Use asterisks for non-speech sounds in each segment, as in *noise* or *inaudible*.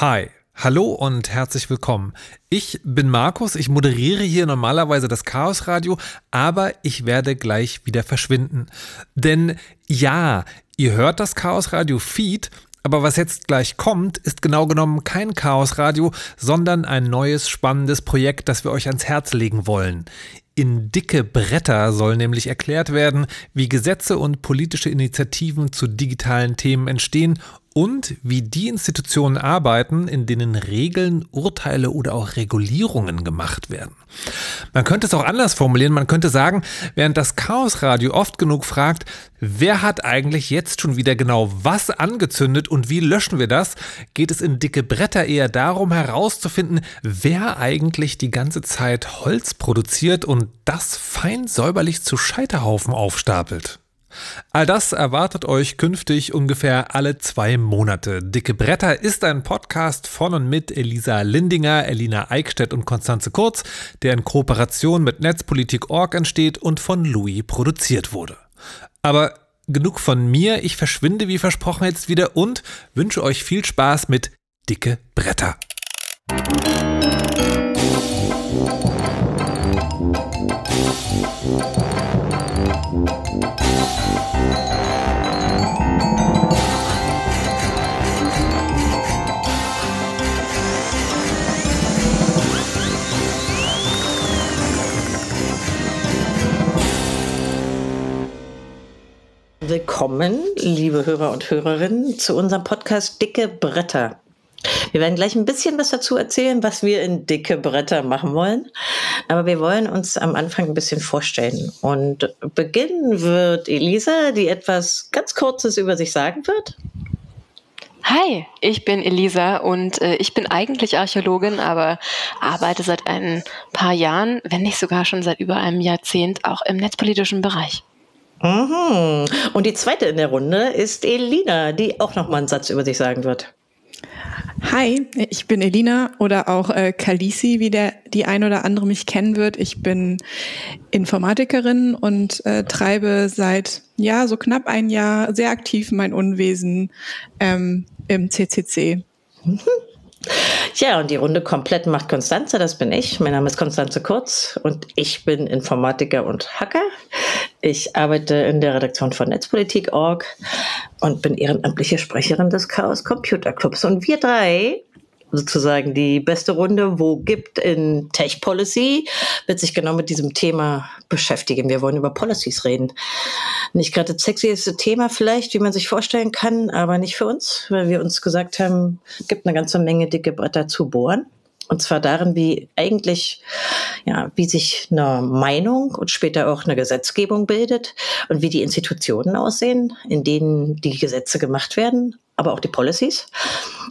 Hi. Hallo und herzlich willkommen. Ich bin Markus, ich moderiere hier normalerweise das Chaos Radio, aber ich werde gleich wieder verschwinden. Denn ja, ihr hört das Chaos Radio Feed, aber was jetzt gleich kommt, ist genau genommen kein Chaos Radio, sondern ein neues spannendes Projekt, das wir euch ans Herz legen wollen. In dicke Bretter soll nämlich erklärt werden, wie Gesetze und politische Initiativen zu digitalen Themen entstehen und wie die Institutionen arbeiten, in denen Regeln, Urteile oder auch Regulierungen gemacht werden. Man könnte es auch anders formulieren, man könnte sagen, während das Chaosradio oft genug fragt, wer hat eigentlich jetzt schon wieder genau was angezündet und wie löschen wir das, geht es in dicke Bretter eher darum herauszufinden, wer eigentlich die ganze Zeit Holz produziert und das fein säuberlich zu Scheiterhaufen aufstapelt. All das erwartet euch künftig ungefähr alle zwei Monate. Dicke Bretter ist ein Podcast von und mit Elisa Lindinger, Elina Eickstedt und Konstanze Kurz, der in Kooperation mit Netzpolitik.org entsteht und von Louis produziert wurde. Aber genug von mir, ich verschwinde wie versprochen jetzt wieder und wünsche euch viel Spaß mit Dicke Bretter. Willkommen, liebe Hörer und Hörerinnen, zu unserem Podcast Dicke Bretter. Wir werden gleich ein bisschen was dazu erzählen, was wir in dicke Bretter machen wollen. Aber wir wollen uns am Anfang ein bisschen vorstellen. Und beginnen wird Elisa, die etwas ganz Kurzes über sich sagen wird. Hi, ich bin Elisa und äh, ich bin eigentlich Archäologin, aber arbeite seit ein paar Jahren, wenn nicht sogar schon seit über einem Jahrzehnt, auch im netzpolitischen Bereich. Mhm. Und die zweite in der Runde ist Elina, die auch noch mal einen Satz über sich sagen wird. Hi, ich bin Elina oder auch äh, Kalisi, wie der die ein oder andere mich kennen wird. Ich bin Informatikerin und äh, treibe seit ja so knapp ein Jahr sehr aktiv mein Unwesen ähm, im CCC. Ja, und die Runde komplett macht Konstanze, das bin ich. Mein Name ist Konstanze Kurz und ich bin Informatiker und Hacker. Ich arbeite in der Redaktion von Netzpolitik.org und bin ehrenamtliche Sprecherin des Chaos Computer Clubs. Und wir drei sozusagen die beste Runde, wo gibt in Tech Policy, wird sich genau mit diesem Thema beschäftigen. Wir wollen über Policies reden. Nicht gerade das sexieste Thema vielleicht, wie man sich vorstellen kann, aber nicht für uns, weil wir uns gesagt haben, gibt eine ganze Menge dicke Bretter zu bohren. Und zwar darin, wie eigentlich, ja, wie sich eine Meinung und später auch eine Gesetzgebung bildet und wie die Institutionen aussehen, in denen die Gesetze gemacht werden, aber auch die Policies.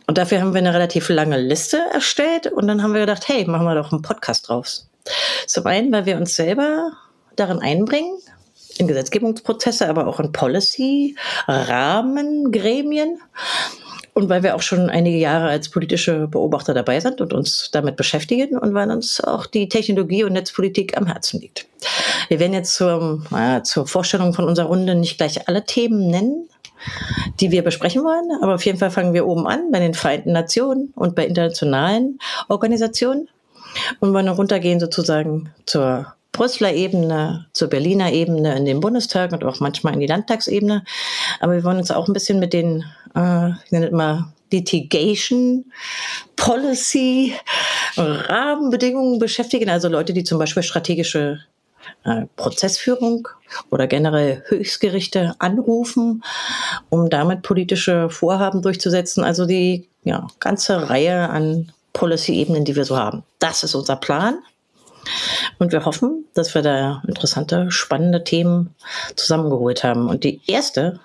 Und dafür haben wir eine relativ lange Liste erstellt und dann haben wir gedacht, hey, machen wir doch einen Podcast draus. Zum einen, weil wir uns selber darin einbringen, in Gesetzgebungsprozesse, aber auch in Policy, Rahmen, Gremien. Und weil wir auch schon einige Jahre als politische Beobachter dabei sind und uns damit beschäftigen und weil uns auch die Technologie und Netzpolitik am Herzen liegt. Wir werden jetzt zur, äh, zur Vorstellung von unserer Runde nicht gleich alle Themen nennen, die wir besprechen wollen. Aber auf jeden Fall fangen wir oben an bei den Vereinten Nationen und bei internationalen Organisationen und wollen runtergehen sozusagen zur Brüsseler Ebene, zur Berliner Ebene, in den Bundestag und auch manchmal in die Landtagsebene. Aber wir wollen uns auch ein bisschen mit den, äh, ich nenne immer Litigation, Policy, Rahmenbedingungen beschäftigen. Also Leute, die zum Beispiel strategische äh, Prozessführung oder generell Höchstgerichte anrufen, um damit politische Vorhaben durchzusetzen. Also die ja, ganze Reihe an Policy-Ebenen, die wir so haben. Das ist unser Plan. Und wir hoffen, dass wir da interessante, spannende Themen zusammengeholt haben. Und die erste,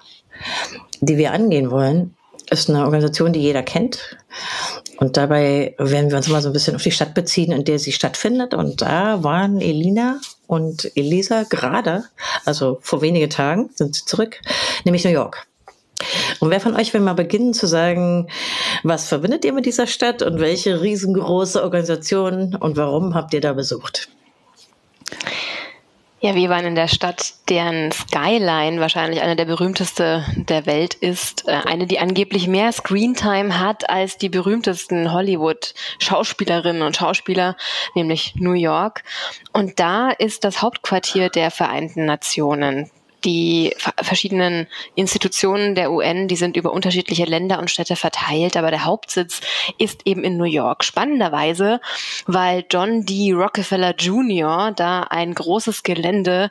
die wir angehen wollen, ist eine Organisation, die jeder kennt. Und dabei werden wir uns mal so ein bisschen auf die Stadt beziehen, in der sie stattfindet. Und da waren Elina und Elisa gerade, also vor wenigen Tagen sind sie zurück, nämlich New York. Und wer von euch will mal beginnen zu sagen, was verbindet ihr mit dieser Stadt und welche riesengroße Organisation und warum habt ihr da besucht? Ja, wir waren in der Stadt, deren Skyline wahrscheinlich eine der berühmteste der Welt ist. Äh, eine, die angeblich mehr Screentime hat als die berühmtesten Hollywood-Schauspielerinnen und Schauspieler, nämlich New York. Und da ist das Hauptquartier der Vereinten Nationen die verschiedenen Institutionen der UN, die sind über unterschiedliche Länder und Städte verteilt, aber der Hauptsitz ist eben in New York. Spannenderweise, weil John D. Rockefeller Jr. da ein großes Gelände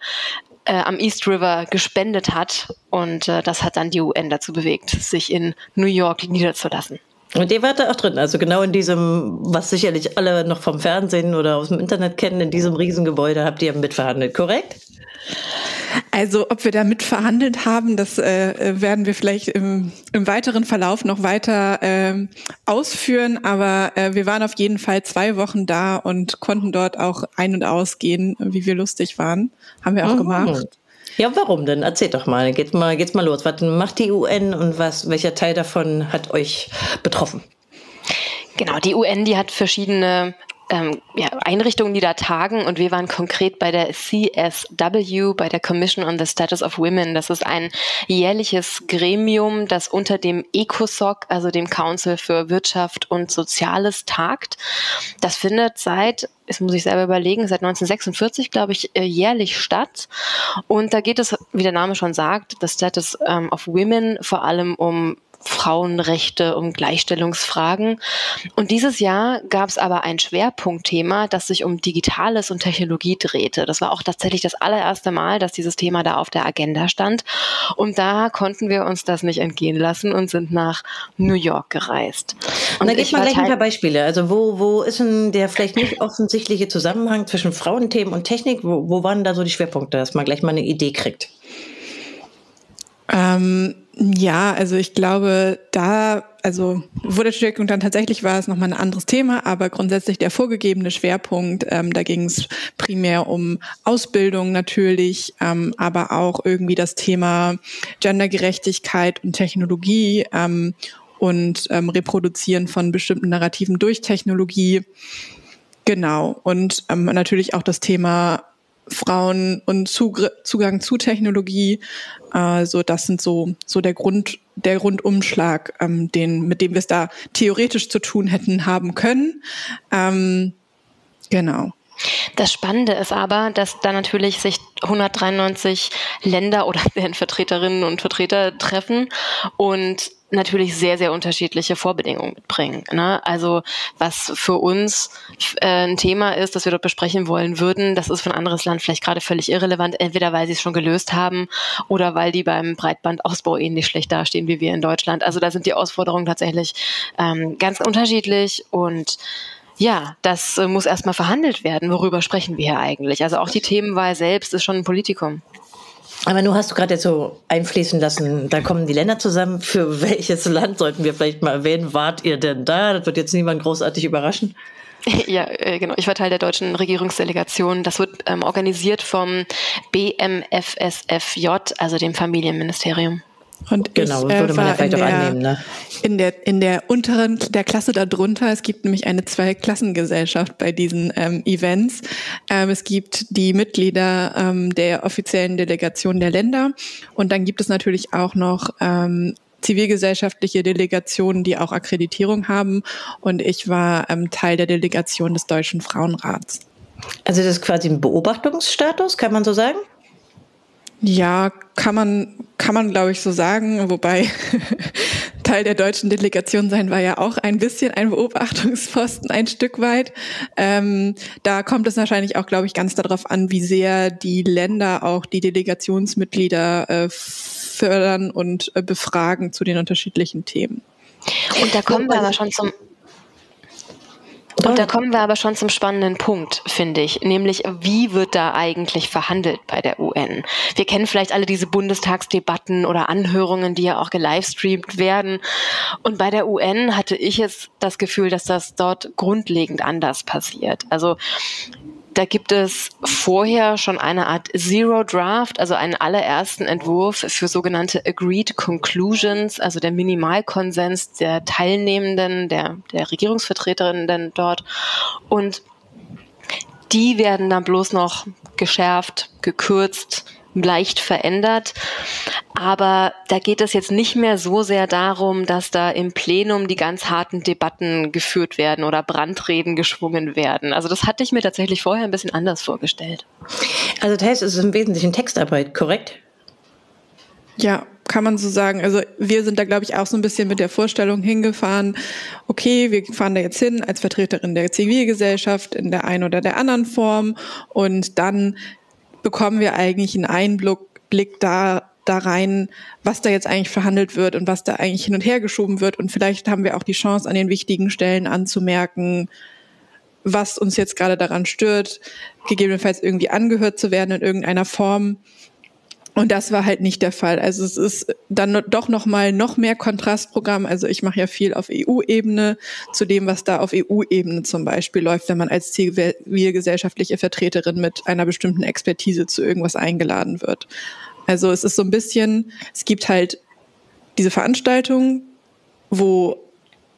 äh, am East River gespendet hat und äh, das hat dann die UN dazu bewegt, sich in New York niederzulassen. Und ihr wart da auch drin, also genau in diesem, was sicherlich alle noch vom Fernsehen oder aus dem Internet kennen, in diesem Riesengebäude habt ihr mitverhandelt, korrekt? Also ob wir da mitverhandelt haben, das äh, werden wir vielleicht im, im weiteren Verlauf noch weiter äh, ausführen. Aber äh, wir waren auf jeden Fall zwei Wochen da und konnten dort auch ein- und ausgehen, wie wir lustig waren. Haben wir auch mhm. gemacht. Ja, warum denn? Erzählt doch mal. Geht's mal, geht's mal los. Was macht die UN und was, welcher Teil davon hat euch betroffen? Genau, die UN, die hat verschiedene ähm, ja, Einrichtungen, die da tagen und wir waren konkret bei der CSW, bei der Commission on the Status of Women. Das ist ein jährliches Gremium, das unter dem ECOSOC, also dem Council für Wirtschaft und Soziales, tagt. Das findet seit das muss ich selber überlegen, seit 1946, glaube ich, äh, jährlich statt. Und da geht es, wie der Name schon sagt, das Status ähm, of Women vor allem um Frauenrechte, um Gleichstellungsfragen. Und dieses Jahr gab es aber ein Schwerpunktthema, das sich um Digitales und Technologie drehte. Das war auch tatsächlich das allererste Mal, dass dieses Thema da auf der Agenda stand. Und da konnten wir uns das nicht entgehen lassen und sind nach New York gereist. Und, da gibt man gleich ein paar Beispiele. Also wo, wo ist denn der vielleicht nicht offensichtliche Zusammenhang zwischen Frauenthemen und Technik? Wo, wo waren da so die Schwerpunkte, dass man gleich mal eine Idee kriegt? Ähm, ja, also ich glaube, da, also Schwerpunkt dann tatsächlich war es nochmal ein anderes Thema, aber grundsätzlich der vorgegebene Schwerpunkt, ähm, da ging es primär um Ausbildung natürlich, ähm, aber auch irgendwie das Thema Gendergerechtigkeit und Technologie ähm, und ähm, Reproduzieren von bestimmten Narrativen durch Technologie. Genau. Und ähm, natürlich auch das Thema Frauen und Zugr Zugang zu Technologie. Also das sind so so der Grund der Rundumschlag, ähm, den mit dem wir es da theoretisch zu tun hätten haben können. Ähm, genau. Das Spannende ist aber, dass da natürlich sich 193 Länder oder *laughs* deren Vertreterinnen und Vertreter treffen und natürlich sehr, sehr unterschiedliche Vorbedingungen mitbringen. Ne? Also was für uns äh, ein Thema ist, das wir dort besprechen wollen würden, das ist für ein anderes Land vielleicht gerade völlig irrelevant, entweder weil sie es schon gelöst haben oder weil die beim Breitbandausbau ähnlich schlecht dastehen wie wir in Deutschland. Also da sind die Ausforderungen tatsächlich ähm, ganz unterschiedlich und ja, das äh, muss erstmal verhandelt werden. Worüber sprechen wir hier eigentlich? Also auch die Themenwahl selbst ist schon ein Politikum. Aber nur hast du gerade jetzt so einfließen lassen, da kommen die Länder zusammen. Für welches Land sollten wir vielleicht mal erwähnen? Wart ihr denn da? Das wird jetzt niemand großartig überraschen. *laughs* Ja, äh, genau. Ich war Teil der deutschen Regierungsdelegation. Das wird ähm, organisiert vom BMFSFJ, also dem Familienministerium. Und genau, ich, äh, würde man ja vielleicht auch der, annehmen, ne? In der, in der unteren, der Klasse darunter, es gibt nämlich eine Zwei-Klassengesellschaft bei diesen ähm, Events. Ähm, es gibt die Mitglieder ähm, der offiziellen Delegation der Länder und dann gibt es natürlich auch noch ähm, zivilgesellschaftliche Delegationen, die auch Akkreditierung haben. Und ich war ähm, Teil der Delegation des Deutschen Frauenrats. Also das ist quasi ein Beobachtungsstatus, kann man so sagen? Ja, kann man, kann man glaube ich so sagen, wobei *laughs* Teil der deutschen Delegation sein war ja auch ein bisschen ein Beobachtungsposten, ein Stück weit. Ähm, da kommt es wahrscheinlich auch, glaube ich, ganz darauf an, wie sehr die Länder auch die Delegationsmitglieder äh, fördern und äh, befragen zu den unterschiedlichen Themen. Und da kommen wir aber schon zum und da kommen wir aber schon zum spannenden Punkt, finde ich, nämlich wie wird da eigentlich verhandelt bei der UN? Wir kennen vielleicht alle diese Bundestagsdebatten oder Anhörungen, die ja auch gelivestreamt werden. Und bei der UN hatte ich jetzt das Gefühl, dass das dort grundlegend anders passiert. Also da gibt es vorher schon eine Art Zero Draft, also einen allerersten Entwurf für sogenannte Agreed Conclusions, also der Minimalkonsens der Teilnehmenden, der, der Regierungsvertreterinnen dort. Und die werden dann bloß noch geschärft, gekürzt, leicht verändert. Aber da geht es jetzt nicht mehr so sehr darum, dass da im Plenum die ganz harten Debatten geführt werden oder Brandreden geschwungen werden. Also das hatte ich mir tatsächlich vorher ein bisschen anders vorgestellt. Also das heißt, es ist im Wesentlichen Textarbeit, korrekt? Ja, kann man so sagen. Also wir sind da, glaube ich, auch so ein bisschen mit der Vorstellung hingefahren, okay, wir fahren da jetzt hin als Vertreterin der Zivilgesellschaft in der einen oder der anderen Form und dann bekommen wir eigentlich einen Einblick da, da rein, was da jetzt eigentlich verhandelt wird und was da eigentlich hin und her geschoben wird. Und vielleicht haben wir auch die Chance, an den wichtigen Stellen anzumerken, was uns jetzt gerade daran stört, gegebenenfalls irgendwie angehört zu werden in irgendeiner Form. Und das war halt nicht der Fall. Also es ist dann doch noch mal noch mehr Kontrastprogramm. Also ich mache ja viel auf EU-Ebene zu dem, was da auf EU-Ebene zum Beispiel läuft, wenn man als zivilgesellschaftliche Vertreterin mit einer bestimmten Expertise zu irgendwas eingeladen wird. Also es ist so ein bisschen, es gibt halt diese Veranstaltung, wo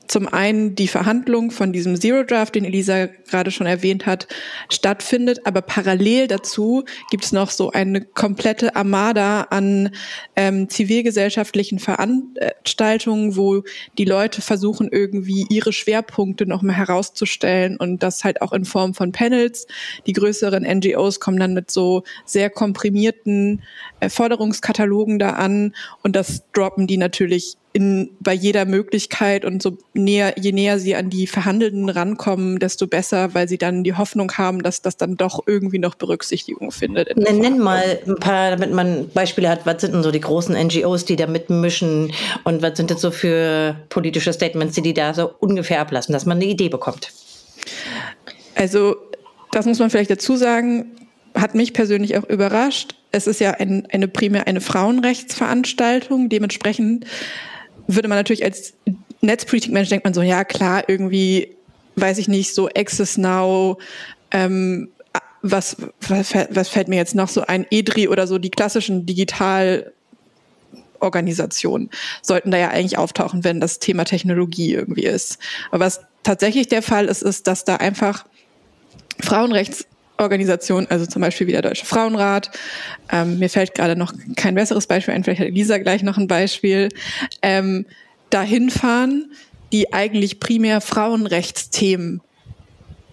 zum einen die Verhandlung von diesem Zero Draft, den Elisa gerade schon erwähnt hat, stattfindet, aber parallel dazu gibt es noch so eine komplette Armada an ähm, zivilgesellschaftlichen Veranstaltungen, wo die Leute versuchen irgendwie ihre Schwerpunkte nochmal herauszustellen und das halt auch in Form von Panels. Die größeren NGOs kommen dann mit so sehr komprimierten äh, Forderungskatalogen da an und das droppen die natürlich in, bei jeder Möglichkeit und so näher, je näher sie an die Verhandelnden rankommen, desto besser, weil sie dann die Hoffnung haben, dass das dann doch irgendwie noch Berücksichtigung findet. Nenn, nenn mal ein paar, damit man Beispiele hat, was sind denn so die großen NGOs, die da mitmischen und was sind das so für politische Statements, die die da so ungefähr ablassen, dass man eine Idee bekommt? Also, das muss man vielleicht dazu sagen, hat mich persönlich auch überrascht. Es ist ja ein, eine primär eine Frauenrechtsveranstaltung. Dementsprechend würde man natürlich als Netzpolitikmensch denkt man so, ja klar, irgendwie, weiß ich nicht, so Access Now, ähm, was, was, was fällt mir jetzt noch so ein, EDRI oder so, die klassischen Digitalorganisationen sollten da ja eigentlich auftauchen, wenn das Thema Technologie irgendwie ist. Aber was tatsächlich der Fall ist, ist, dass da einfach Frauenrechtsorganisationen, also zum Beispiel wie der Deutsche Frauenrat, ähm, mir fällt gerade noch kein besseres Beispiel ein, vielleicht hat Elisa gleich noch ein Beispiel, ähm, dahin fahren, die eigentlich primär Frauenrechtsthemen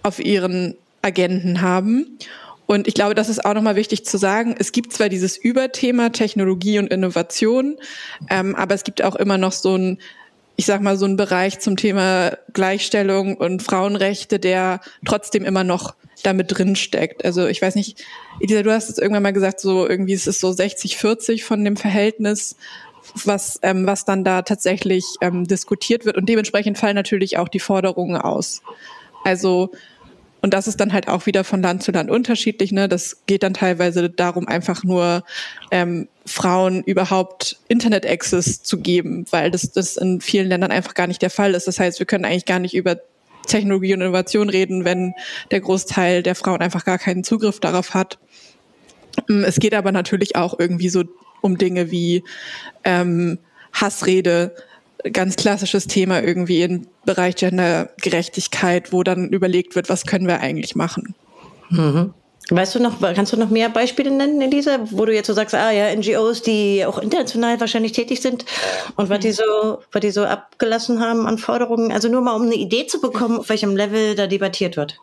auf ihren Agenten haben. Und ich glaube, das ist auch nochmal wichtig zu sagen. Es gibt zwar dieses Überthema Technologie und Innovation, ähm, aber es gibt auch immer noch so ein, ich sag mal, so ein Bereich zum Thema Gleichstellung und Frauenrechte, der trotzdem immer noch damit drin steckt. Also ich weiß nicht, Elisa, du hast es irgendwann mal gesagt, so irgendwie ist es so 60, 40 von dem Verhältnis was, ähm, was dann da tatsächlich ähm, diskutiert wird. Und dementsprechend fallen natürlich auch die Forderungen aus. Also, und das ist dann halt auch wieder von Land zu Land unterschiedlich. Ne? Das geht dann teilweise darum, einfach nur ähm, Frauen überhaupt Internet-Access zu geben, weil das, das in vielen Ländern einfach gar nicht der Fall ist. Das heißt, wir können eigentlich gar nicht über Technologie und Innovation reden, wenn der Großteil der Frauen einfach gar keinen Zugriff darauf hat. Es geht aber natürlich auch irgendwie so um Dinge wie ähm, Hassrede, ganz klassisches Thema irgendwie im Bereich Gendergerechtigkeit, wo dann überlegt wird, was können wir eigentlich machen. Mhm. Weißt du noch, kannst du noch mehr Beispiele nennen, Elisa, wo du jetzt so sagst, ah ja, NGOs, die auch international wahrscheinlich tätig sind und was die so, was die so abgelassen haben an Forderungen? Also nur mal, um eine Idee zu bekommen, auf welchem Level da debattiert wird.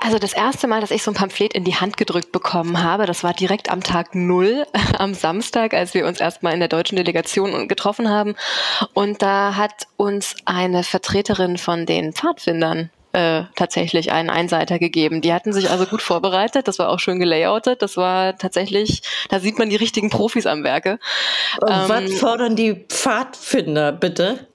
Also das erste Mal, dass ich so ein Pamphlet in die Hand gedrückt bekommen habe, das war direkt am Tag Null, *laughs* am Samstag, als wir uns erstmal in der deutschen Delegation getroffen haben. Und da hat uns eine Vertreterin von den Pfadfindern äh, tatsächlich einen Einseiter gegeben. Die hatten sich also gut vorbereitet, das war auch schön gelayoutet, das war tatsächlich, da sieht man die richtigen Profis am Werke. Ähm, was fordern die Pfadfinder bitte?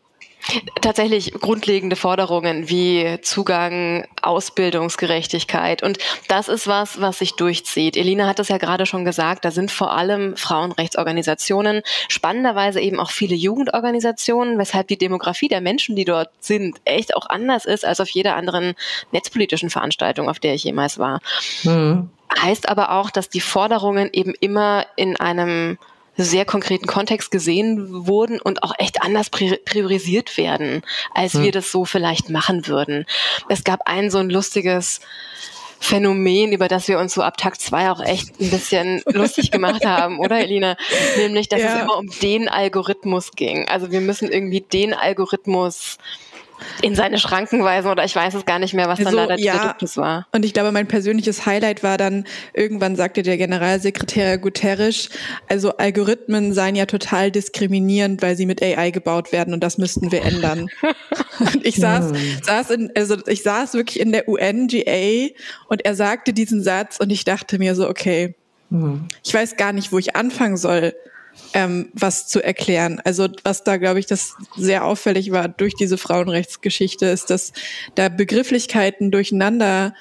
Tatsächlich grundlegende Forderungen wie Zugang, Ausbildungsgerechtigkeit. Und das ist was, was sich durchzieht. Elina hat es ja gerade schon gesagt, da sind vor allem Frauenrechtsorganisationen, spannenderweise eben auch viele Jugendorganisationen, weshalb die Demografie der Menschen, die dort sind, echt auch anders ist als auf jeder anderen netzpolitischen Veranstaltung, auf der ich jemals war. Mhm. Heißt aber auch, dass die Forderungen eben immer in einem sehr konkreten Kontext gesehen wurden und auch echt anders priorisiert werden, als hm. wir das so vielleicht machen würden. Es gab ein so ein lustiges Phänomen, über das wir uns so ab Tag zwei auch echt ein bisschen *laughs* lustig gemacht haben, oder Elina? Nämlich, dass ja. es immer um den Algorithmus ging. Also wir müssen irgendwie den Algorithmus in seine Schranken weisen oder ich weiß es gar nicht mehr, was dann also, da der ja, Duktus war. Und ich glaube, mein persönliches Highlight war dann, irgendwann sagte der Generalsekretär Guterres, also Algorithmen seien ja total diskriminierend, weil sie mit AI gebaut werden und das müssten wir ändern. *laughs* und ich saß, saß in, also ich saß wirklich in der UNGA und er sagte diesen Satz und ich dachte mir so, okay, hm. ich weiß gar nicht, wo ich anfangen soll ähm, was zu erklären. Also was da, glaube ich, das sehr auffällig war durch diese Frauenrechtsgeschichte, ist, dass da Begrifflichkeiten durcheinander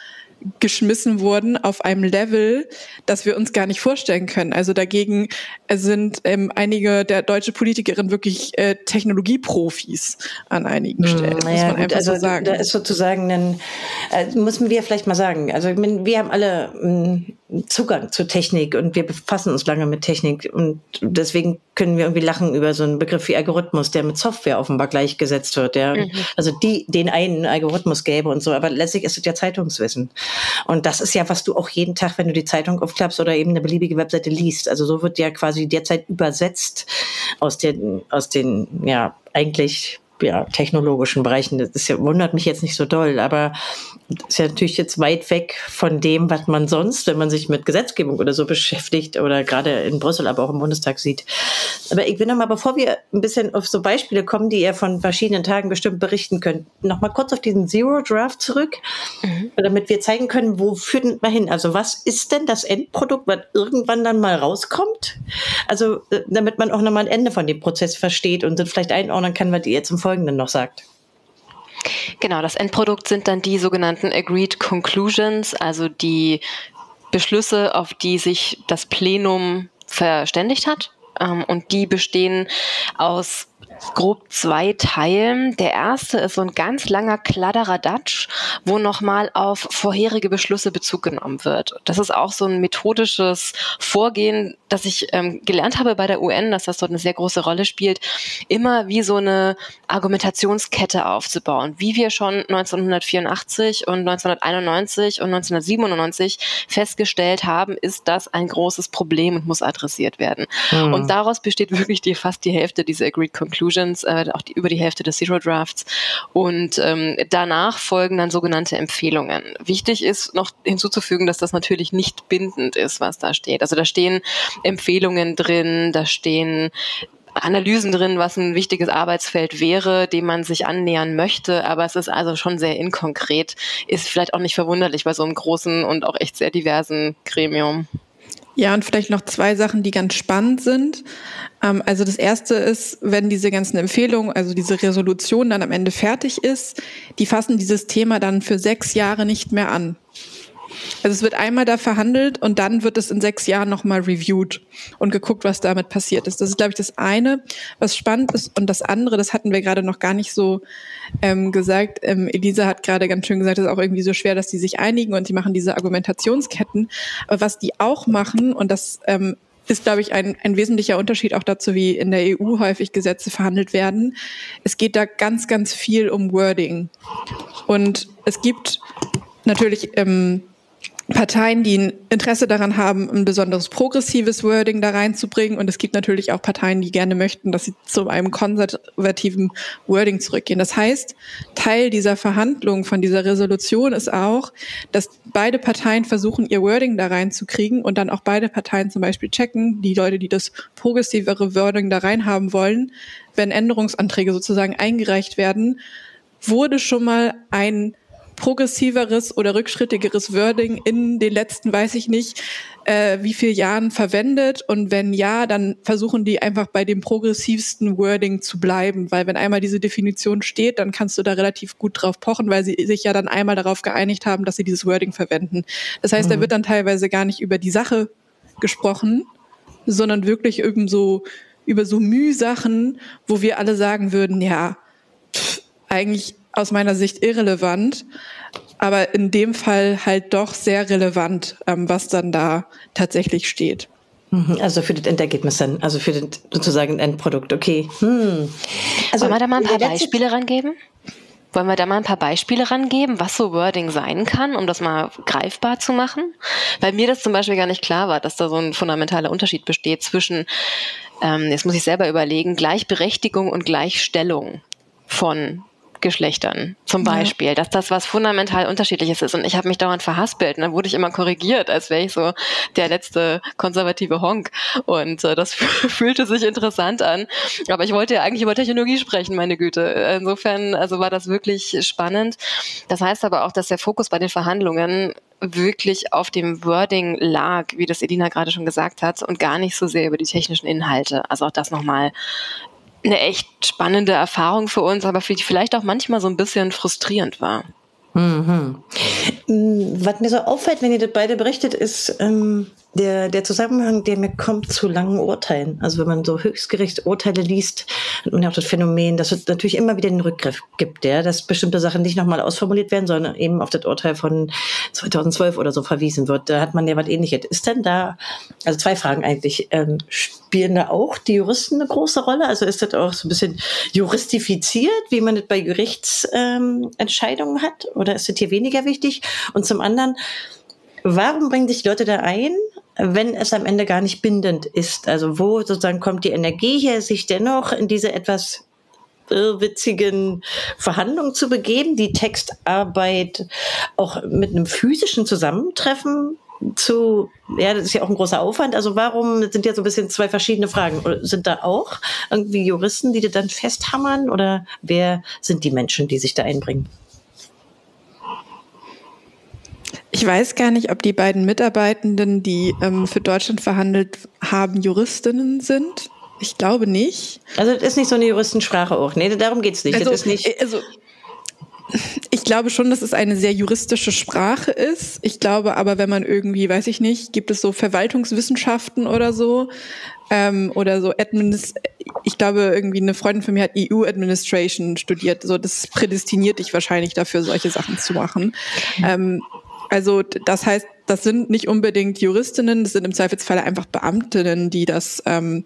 geschmissen wurden auf einem Level, das wir uns gar nicht vorstellen können. Also dagegen sind ähm, einige der deutsche Politikerinnen wirklich äh, Technologieprofis an einigen hm, Stellen, naja, muss man gut, einfach also so sagen. Da ist sozusagen ein, äh, müssen wir vielleicht mal sagen, also wir haben alle mh, hm, Zugang zur Technik und wir befassen uns lange mit Technik und deswegen können wir irgendwie lachen über so einen Begriff wie Algorithmus, der mit Software offenbar gleichgesetzt wird, der, mhm. also die, den einen Algorithmus gäbe und so, aber letztlich ist es ja Zeitungswissen. Und das ist ja, was du auch jeden Tag, wenn du die Zeitung aufklappst oder eben eine beliebige Webseite liest. Also so wird ja quasi derzeit übersetzt aus den, aus den, ja, eigentlich ja, technologischen Bereichen. Das ja, wundert mich jetzt nicht so doll, aber ist ja natürlich jetzt weit weg von dem, was man sonst, wenn man sich mit Gesetzgebung oder so beschäftigt oder gerade in Brüssel, aber auch im Bundestag sieht. Aber ich will noch mal, bevor wir ein bisschen auf so Beispiele kommen, die ihr von verschiedenen Tagen bestimmt berichten könnt, noch mal kurz auf diesen Zero Draft zurück, mhm. damit wir zeigen können, wo führt man hin? Also was ist denn das Endprodukt, was irgendwann dann mal rauskommt? Also äh, damit man auch noch mal ein Ende von dem Prozess versteht und dann vielleicht einordnen kann, was ihr jetzt im Folgenden noch sagt. Genau, das Endprodukt sind dann die sogenannten Agreed Conclusions, also die Beschlüsse, auf die sich das Plenum verständigt hat. Ähm, und die bestehen aus grob zwei Teilen. Der erste ist so ein ganz langer Kladderadatsch, wo nochmal auf vorherige Beschlüsse Bezug genommen wird. Das ist auch so ein methodisches Vorgehen, das ich ähm, gelernt habe bei der UN, dass das dort eine sehr große Rolle spielt, immer wie so eine Argumentationskette aufzubauen, wie wir schon 1984 und 1991 und 1997 festgestellt haben, ist das ein großes Problem und muss adressiert werden. Mhm. Und daraus besteht wirklich die, fast die Hälfte dieser Agreed Conclusions, äh, auch die, über die Hälfte des Zero Drafts. Und ähm, danach folgen dann sogenannte Empfehlungen. Wichtig ist noch hinzuzufügen, dass das natürlich nicht bindend ist, was da steht. Also da stehen Empfehlungen drin, da stehen Analysen drin, was ein wichtiges Arbeitsfeld wäre, dem man sich annähern möchte, aber es ist also schon sehr inkonkret, ist vielleicht auch nicht verwunderlich bei so einem großen und auch echt sehr diversen Gremium. Ja, und vielleicht noch zwei Sachen, die ganz spannend sind. Ähm, also das erste ist, wenn diese ganzen Empfehlungen, also diese Resolution dann am Ende fertig ist, die fassen dieses Thema dann für sechs Jahre nicht mehr an. Also es wird einmal da verhandelt und dann wird es in sechs Jahren nochmal reviewed und geguckt, was damit passiert ist. Das ist, glaube ich, das eine, was spannend ist. Und das andere, das hatten wir gerade noch gar nicht so ähm, gesagt. Ähm, Elisa hat gerade ganz schön gesagt, es ist auch irgendwie so schwer, dass die sich einigen und sie machen diese Argumentationsketten. Aber was die auch machen, und das ähm, ist, glaube ich, ein, ein wesentlicher Unterschied auch dazu, wie in der EU häufig Gesetze verhandelt werden. Es geht da ganz, ganz viel um Wording. Und es gibt natürlich ähm, Parteien, die ein Interesse daran haben, ein besonderes progressives Wording da reinzubringen. Und es gibt natürlich auch Parteien, die gerne möchten, dass sie zu einem konservativen Wording zurückgehen. Das heißt, Teil dieser Verhandlungen von dieser Resolution ist auch, dass beide Parteien versuchen, ihr Wording da reinzukriegen und dann auch beide Parteien zum Beispiel checken, die Leute, die das progressivere Wording da rein haben wollen, wenn Änderungsanträge sozusagen eingereicht werden, wurde schon mal ein progressiveres oder rückschrittigeres Wording in den letzten, weiß ich nicht, äh, wie viel Jahren verwendet? Und wenn ja, dann versuchen die einfach bei dem progressivsten Wording zu bleiben, weil wenn einmal diese Definition steht, dann kannst du da relativ gut drauf pochen, weil sie sich ja dann einmal darauf geeinigt haben, dass sie dieses Wording verwenden. Das heißt, mhm. da wird dann teilweise gar nicht über die Sache gesprochen, sondern wirklich eben so über so Mühsachen, wo wir alle sagen würden, ja, pff, eigentlich aus meiner Sicht irrelevant, aber in dem Fall halt doch sehr relevant, ähm, was dann da tatsächlich steht. Mhm, also für das Endergebnis dann, also für das sozusagen Endprodukt, okay. Hm. Also, Wollen wir da mal ein paar Beispiele rangeben? Wollen wir da mal ein paar Beispiele rangeben, was so Wording sein kann, um das mal greifbar zu machen? Weil mir das zum Beispiel gar nicht klar war, dass da so ein fundamentaler Unterschied besteht zwischen, ähm, jetzt muss ich selber überlegen, Gleichberechtigung und Gleichstellung von Geschlechtern zum Beispiel, ja. dass das was fundamental unterschiedliches ist. Und ich habe mich dauernd verhaspelt und dann wurde ich immer korrigiert, als wäre ich so der letzte konservative Honk. Und äh, das *laughs* fühlte sich interessant an. Aber ich wollte ja eigentlich über Technologie sprechen, meine Güte. Insofern, also war das wirklich spannend. Das heißt aber auch, dass der Fokus bei den Verhandlungen wirklich auf dem Wording lag, wie das Edina gerade schon gesagt hat, und gar nicht so sehr über die technischen Inhalte. Also auch das nochmal eine echt spannende Erfahrung für uns, aber vielleicht auch manchmal so ein bisschen frustrierend war. Mhm. Was mir so auffällt, wenn ihr das beide berichtet, ist, ähm, der, der Zusammenhang, der mir kommt zu langen Urteilen. Also wenn man so Höchstgerichtsurteile liest, hat man ja auch das Phänomen, dass es natürlich immer wieder den Rückgriff gibt, ja, dass bestimmte Sachen nicht nochmal ausformuliert werden, sondern eben auf das Urteil von 2012 oder so verwiesen wird. Da hat man ja was ähnliches. Ist denn da, also zwei Fragen eigentlich, ähm, spielen da auch die Juristen eine große Rolle? Also ist das auch so ein bisschen juristifiziert, wie man das bei Gerichtsentscheidungen ähm, hat? Oder ist das hier weniger wichtig? Und zum anderen, Warum bringen sich Leute da ein, wenn es am Ende gar nicht bindend ist? Also wo sozusagen kommt die Energie her, sich dennoch in diese etwas witzigen Verhandlungen zu begeben, die Textarbeit auch mit einem physischen Zusammentreffen zu, ja, das ist ja auch ein großer Aufwand. Also warum sind ja so ein bisschen zwei verschiedene Fragen? Sind da auch irgendwie Juristen, die dir dann festhammern oder wer sind die Menschen, die sich da einbringen? Ich weiß gar nicht, ob die beiden Mitarbeitenden, die ähm, für Deutschland verhandelt haben, Juristinnen sind. Ich glaube nicht. Also das ist nicht so eine Juristensprache auch. Nee, darum geht's nicht. Also, das ist nicht äh, also ich glaube schon, dass es eine sehr juristische Sprache ist. Ich glaube aber, wenn man irgendwie, weiß ich nicht, gibt es so Verwaltungswissenschaften oder so, ähm, oder so Administ ich glaube, irgendwie eine Freundin von mir hat EU-Administration studiert. So, das prädestiniert dich wahrscheinlich dafür, solche Sachen zu machen. Ähm, also das heißt, das sind nicht unbedingt Juristinnen, das sind im Zweifelsfall einfach Beamtinnen, die das, ähm,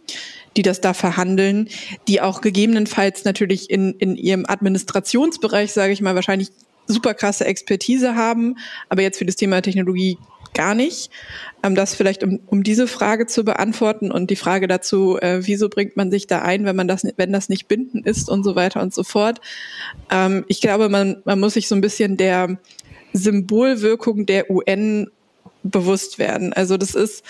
die das da verhandeln, die auch gegebenenfalls natürlich in, in ihrem Administrationsbereich, sage ich mal, wahrscheinlich super krasse Expertise haben, aber jetzt für das Thema Technologie gar nicht. Ähm, das vielleicht, um, um diese Frage zu beantworten und die Frage dazu, äh, wieso bringt man sich da ein, wenn man das, wenn das nicht binden ist und so weiter und so fort. Ähm, ich glaube, man, man muss sich so ein bisschen der Symbolwirkung der UN bewusst werden. Also das ist,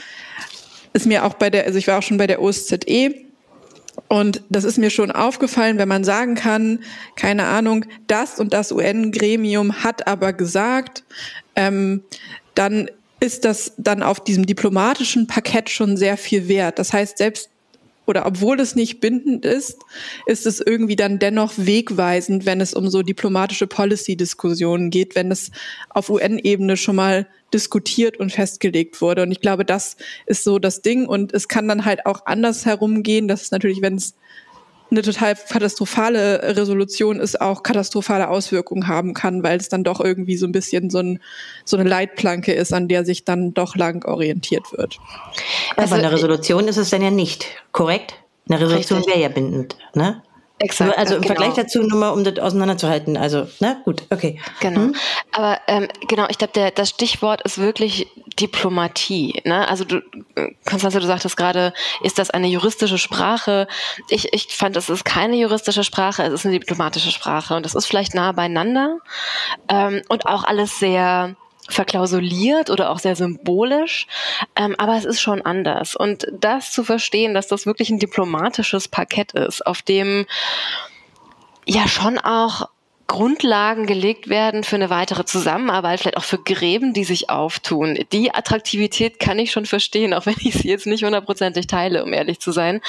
ist mir auch bei der, also ich war auch schon bei der OSZE und das ist mir schon aufgefallen, wenn man sagen kann, keine Ahnung, das und das UN-Gremium hat aber gesagt, ähm, dann ist das dann auf diesem diplomatischen Parkett schon sehr viel wert. Das heißt, selbst oder obwohl es nicht bindend ist, ist es irgendwie dann dennoch wegweisend, wenn es um so diplomatische Policy-Diskussionen geht, wenn es auf UN-Ebene schon mal diskutiert und festgelegt wurde. Und ich glaube, das ist so das Ding. Und es kann dann halt auch anders herumgehen. Das ist natürlich, wenn es eine total katastrophale Resolution ist, auch katastrophale Auswirkungen haben kann, weil es dann doch irgendwie so ein bisschen so, ein, so eine Leitplanke ist, an der sich dann doch lang orientiert wird. Also, Aber eine Resolution ist es dann ja nicht, korrekt? Eine Resolution wäre ja bindend, ne? Exakt. Also im genau. Vergleich dazu nur mal, um das auseinanderzuhalten. Also, na gut, okay. Genau. Hm? Aber ähm, genau, ich glaube, das Stichwort ist wirklich Diplomatie. Ne? Also du, Konstanze, du sagtest gerade, ist das eine juristische Sprache? Ich, ich fand, es ist keine juristische Sprache, es ist eine diplomatische Sprache und das ist vielleicht nah beieinander ähm, und auch alles sehr verklausuliert oder auch sehr symbolisch, ähm, aber es ist schon anders. Und das zu verstehen, dass das wirklich ein diplomatisches Parkett ist, auf dem ja schon auch Grundlagen gelegt werden für eine weitere Zusammenarbeit, vielleicht auch für Gräben, die sich auftun. Die Attraktivität kann ich schon verstehen, auch wenn ich sie jetzt nicht hundertprozentig teile, um ehrlich zu sein.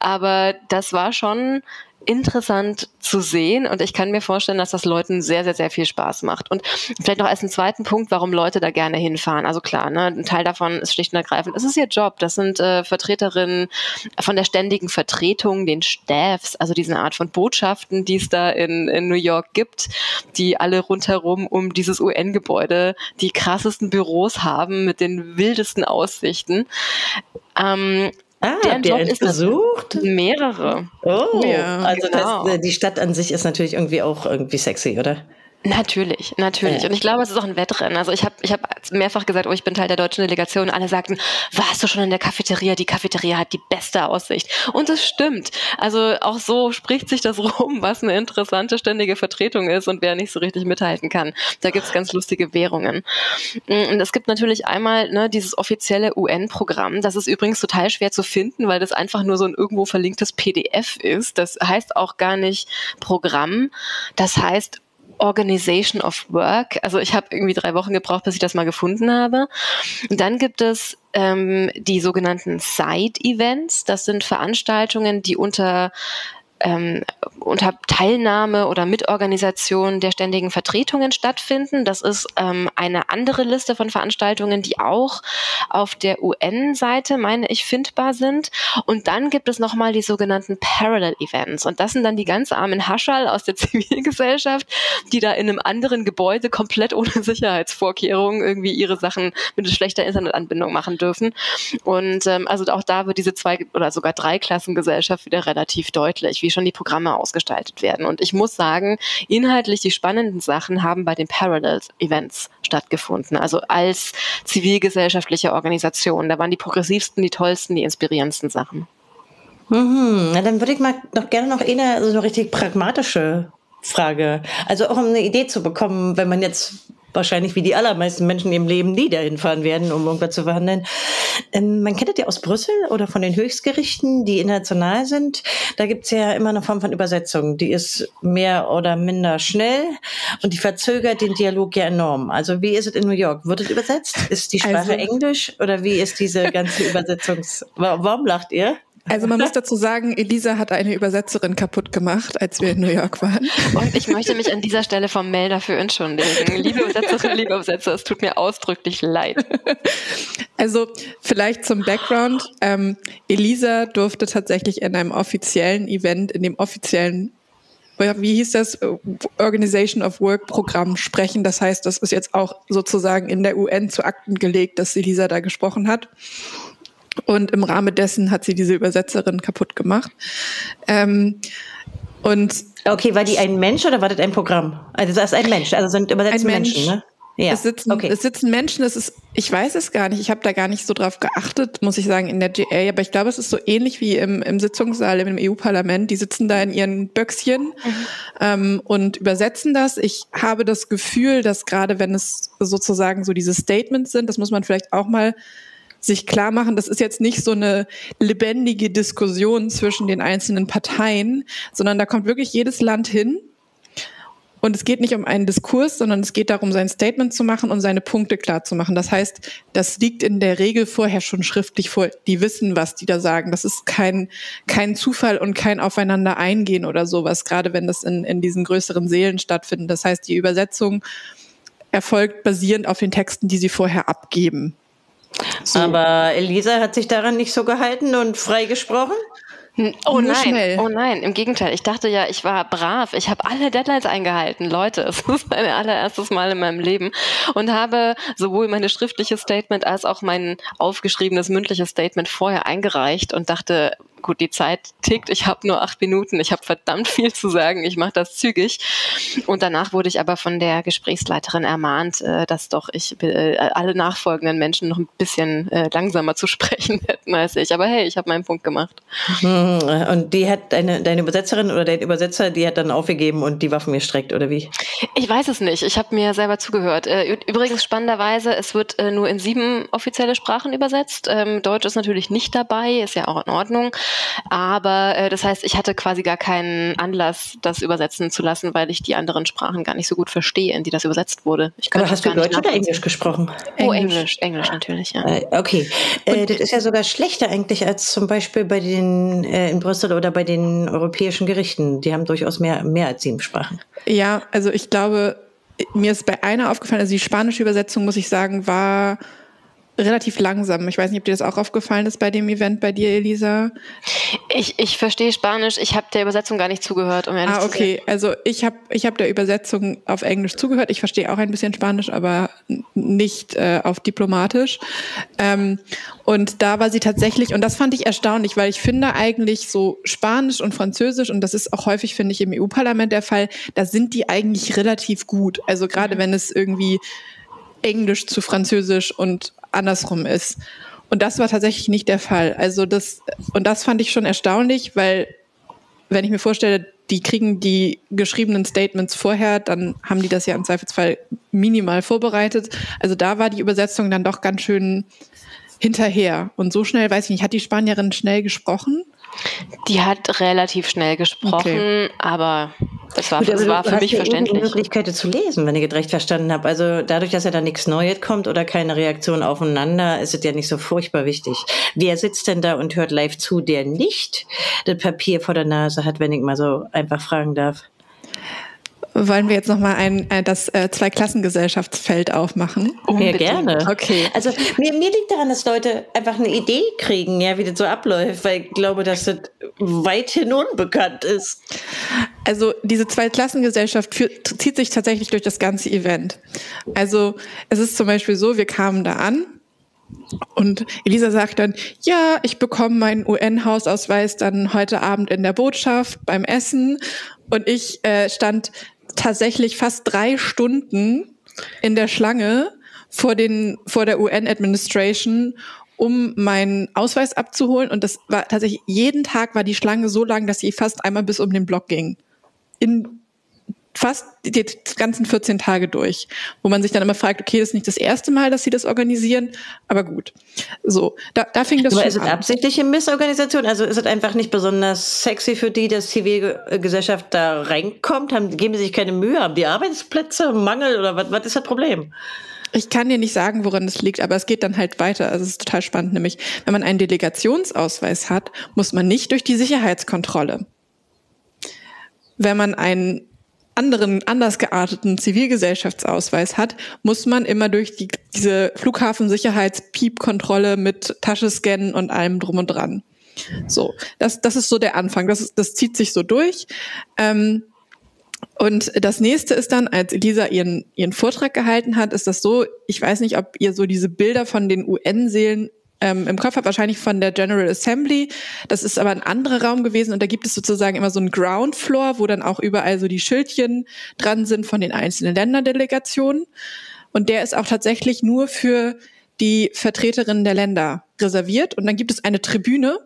Aber das war schon interessant zu sehen und ich kann mir vorstellen, dass das Leuten sehr, sehr, sehr viel Spaß macht. Und vielleicht noch als einen zweiten Punkt, warum Leute da gerne hinfahren. Also klar, ne, ein Teil davon ist schlicht und ergreifend, es ist ihr Job. Das sind äh, Vertreterinnen von der ständigen Vertretung, den Staffs, also diese Art von Botschaften, die es da in, in New York gibt, die alle rundherum um dieses UN-Gebäude die krassesten Büros haben mit den wildesten Aussichten. Ähm, Ah, der Job ist besucht? Mehrere. Oh, oh ja. Also genau. das, die Stadt an sich ist natürlich irgendwie auch irgendwie sexy, oder? Natürlich, natürlich. Ja. Und ich glaube, es ist auch ein Wettrennen. Also ich habe ich hab mehrfach gesagt, oh, ich bin Teil der deutschen Delegation. Und alle sagten, warst du schon in der Cafeteria? Die Cafeteria hat die beste Aussicht. Und es stimmt. Also auch so spricht sich das *laughs* rum, was eine interessante ständige Vertretung ist und wer nicht so richtig mithalten kann. Da gibt's ganz lustige Währungen. Und es gibt natürlich einmal ne, dieses offizielle UN-Programm. Das ist übrigens total schwer zu finden, weil das einfach nur so ein irgendwo verlinktes PDF ist. Das heißt auch gar nicht Programm. Das heißt Organization of Work. Also ich habe irgendwie drei Wochen gebraucht, bis ich das mal gefunden habe. Und dann gibt es ähm, die sogenannten Side-Events. Das sind Veranstaltungen, die unter ähm, unter Teilnahme oder Mitorganisation der ständigen Vertretungen stattfinden. Das ist ähm, eine andere Liste von Veranstaltungen, die auch auf der UN-Seite, meine ich, findbar sind. Und dann gibt es nochmal die sogenannten Parallel Events. Und das sind dann die ganz armen Haschall aus der *laughs* Zivilgesellschaft, die da in einem anderen Gebäude komplett ohne Sicherheitsvorkehrungen irgendwie ihre Sachen mit schlechter Internetanbindung machen dürfen. Und ähm, also auch da wird diese zwei oder sogar drei Klassengesellschaft wieder relativ deutlich, wie schon die Programme ausgestaltet werden. Und ich muss sagen, inhaltlich die spannenden Sachen haben bei den Parallel Events stattgefunden. Also als zivilgesellschaftliche Organisation. Da waren die progressivsten, die tollsten, die inspirierendsten Sachen. Mhm. Na, dann würde ich mal noch gerne noch eine, so eine richtig pragmatische Frage. Also auch um eine Idee zu bekommen, wenn man jetzt wahrscheinlich wie die allermeisten Menschen im Leben nie dahin fahren werden, um irgendwas zu verhandeln. Ähm, man kennt das ja aus Brüssel oder von den Höchstgerichten, die international sind. Da gibt's ja immer eine Form von Übersetzung. Die ist mehr oder minder schnell und die verzögert den Dialog ja enorm. Also wie ist es in New York? Wird es übersetzt? Ist die Sprache also, Englisch oder wie ist diese ganze *laughs* Übersetzungs... Warum lacht ihr? Also man muss dazu sagen, Elisa hat eine Übersetzerin kaputt gemacht, als wir in New York waren. Und ich möchte mich an dieser Stelle formell dafür entschuldigen. Liebe Übersetzerin, liebe Übersetzer, es tut mir ausdrücklich leid. Also vielleicht zum Background. Ähm, Elisa durfte tatsächlich in einem offiziellen Event, in dem offiziellen wie hieß das, Organization of Work Programm sprechen. Das heißt, das ist jetzt auch sozusagen in der UN zu Akten gelegt, dass Elisa da gesprochen hat. Und im Rahmen dessen hat sie diese Übersetzerin kaputt gemacht. Ähm, und okay, war die ein Mensch oder war das ein Programm? Also das ist ein Mensch, also sind übersetzte Mensch. Menschen, ne? Ja. Es, sitzen, okay. es sitzen Menschen, es ist, ich weiß es gar nicht, ich habe da gar nicht so drauf geachtet, muss ich sagen, in der GA, aber ich glaube, es ist so ähnlich wie im, im Sitzungssaal im EU-Parlament. Die sitzen da in ihren Böckschen mhm. ähm, und übersetzen das. Ich habe das Gefühl, dass gerade wenn es sozusagen so diese Statements sind, das muss man vielleicht auch mal sich klar machen, das ist jetzt nicht so eine lebendige Diskussion zwischen den einzelnen Parteien, sondern da kommt wirklich jedes Land hin. Und es geht nicht um einen Diskurs, sondern es geht darum, sein Statement zu machen und seine Punkte klar zu machen. Das heißt, das liegt in der Regel vorher schon schriftlich vor. Die wissen, was die da sagen. Das ist kein, kein Zufall und kein Aufeinander eingehen oder sowas, gerade wenn das in, in diesen größeren Seelen stattfindet. Das heißt, die Übersetzung erfolgt basierend auf den Texten, die sie vorher abgeben. So. Aber Elisa hat sich daran nicht so gehalten und freigesprochen? Oh Nur nein, schnell. oh nein, im Gegenteil. Ich dachte ja, ich war brav. Ich habe alle Deadlines eingehalten. Leute, *laughs* es ist mein allererstes Mal in meinem Leben und habe sowohl meine schriftliche Statement als auch mein aufgeschriebenes mündliches Statement vorher eingereicht und dachte, gut, die Zeit tickt, ich habe nur acht Minuten, ich habe verdammt viel zu sagen, ich mache das zügig. Und danach wurde ich aber von der Gesprächsleiterin ermahnt, äh, dass doch ich äh, alle nachfolgenden Menschen noch ein bisschen äh, langsamer zu *laughs* sprechen hätten als ich. Aber hey, ich habe meinen Punkt gemacht. Hm, und die hat deine, deine Übersetzerin oder dein Übersetzer, die hat dann aufgegeben und die Waffen gestreckt, oder wie? Ich weiß es nicht. Ich habe mir selber zugehört. Übrigens spannenderweise, es wird nur in sieben offizielle Sprachen übersetzt. Ähm, Deutsch ist natürlich nicht dabei, ist ja auch in Ordnung. Aber äh, das heißt, ich hatte quasi gar keinen Anlass, das übersetzen zu lassen, weil ich die anderen Sprachen gar nicht so gut verstehe, in die das übersetzt wurde. Ich Aber hast du Deutsch oder Englisch gesprochen? Oh, Englisch, Englisch natürlich, ja. Äh, okay. Äh, das ist ja sogar schlechter eigentlich als zum Beispiel bei den äh, in Brüssel oder bei den europäischen Gerichten. Die haben durchaus mehr, mehr als sieben Sprachen. Ja, also ich glaube, mir ist bei einer aufgefallen, also die spanische Übersetzung, muss ich sagen, war relativ langsam. Ich weiß nicht, ob dir das auch aufgefallen ist bei dem Event bei dir, Elisa. Ich, ich verstehe Spanisch. Ich habe der Übersetzung gar nicht zugehört, um ehrlich ah, okay. Zu sein. Also ich habe ich hab der Übersetzung auf Englisch zugehört. Ich verstehe auch ein bisschen Spanisch, aber nicht äh, auf diplomatisch. Ähm, und da war sie tatsächlich, und das fand ich erstaunlich, weil ich finde eigentlich so Spanisch und Französisch, und das ist auch häufig, finde ich, im EU-Parlament der Fall, da sind die eigentlich relativ gut. Also gerade mhm. wenn es irgendwie Englisch zu Französisch und andersrum ist. Und das war tatsächlich nicht der Fall. Also das, und das fand ich schon erstaunlich, weil wenn ich mir vorstelle, die kriegen die geschriebenen Statements vorher, dann haben die das ja im Zweifelsfall minimal vorbereitet. Also da war die Übersetzung dann doch ganz schön hinterher. Und so schnell, weiß ich nicht, hat die Spanierin schnell gesprochen? Die hat relativ schnell gesprochen, okay. aber das war, Gut, das war für mich verständlich. Die Möglichkeit zu lesen, wenn ich es recht verstanden habe. Also dadurch, dass ja da nichts Neues kommt oder keine Reaktion aufeinander, ist es ja nicht so furchtbar wichtig. Wer sitzt denn da und hört live zu, der nicht das Papier vor der Nase hat, wenn ich mal so einfach fragen darf? Wollen wir jetzt nochmal ein, äh, das äh, Zweiklassengesellschaftsfeld aufmachen? Unbedingt. Ja, gerne. Okay. Also mir, mir liegt daran, dass Leute einfach eine Idee kriegen, ja, wie das so abläuft, weil ich glaube, dass das weithin unbekannt ist. Also diese Zweiklassengesellschaft führt, zieht sich tatsächlich durch das ganze Event. Also es ist zum Beispiel so, wir kamen da an und Elisa sagt dann, ja, ich bekomme meinen UN-Hausausweis dann heute Abend in der Botschaft beim Essen. Und ich äh, stand tatsächlich fast drei Stunden in der Schlange vor den vor der UN Administration, um meinen Ausweis abzuholen. Und das war tatsächlich jeden Tag war die Schlange so lang, dass sie fast einmal bis um den Block ging. In fast die ganzen 14 Tage durch, wo man sich dann immer fragt, okay, das ist nicht das erste Mal, dass sie das organisieren, aber gut. So, da, da fing das aber schon ist es absichtliche Missorganisation? Also ist es einfach nicht besonders sexy für die, dass Zivilgesellschaft da reinkommt? Haben, geben sie sich keine Mühe? Haben die Arbeitsplätze, Mangel oder was, was ist das Problem? Ich kann dir nicht sagen, woran das liegt, aber es geht dann halt weiter. Also es ist total spannend, nämlich wenn man einen Delegationsausweis hat, muss man nicht durch die Sicherheitskontrolle. Wenn man einen anderen, anders gearteten Zivilgesellschaftsausweis hat, muss man immer durch die, diese Flughafensicherheitspiep-Kontrolle mit Tasche scannen und allem drum und dran. So, das, das ist so der Anfang. Das, das zieht sich so durch. Ähm, und das nächste ist dann, als Elisa ihren, ihren Vortrag gehalten hat, ist das so, ich weiß nicht, ob ihr so diese Bilder von den UN-Seelen ähm, im Kopf habe, wahrscheinlich von der General Assembly. Das ist aber ein anderer Raum gewesen und da gibt es sozusagen immer so einen Ground Floor, wo dann auch überall so die Schildchen dran sind von den einzelnen Länderdelegationen. Und der ist auch tatsächlich nur für die Vertreterinnen der Länder reserviert. Und dann gibt es eine Tribüne.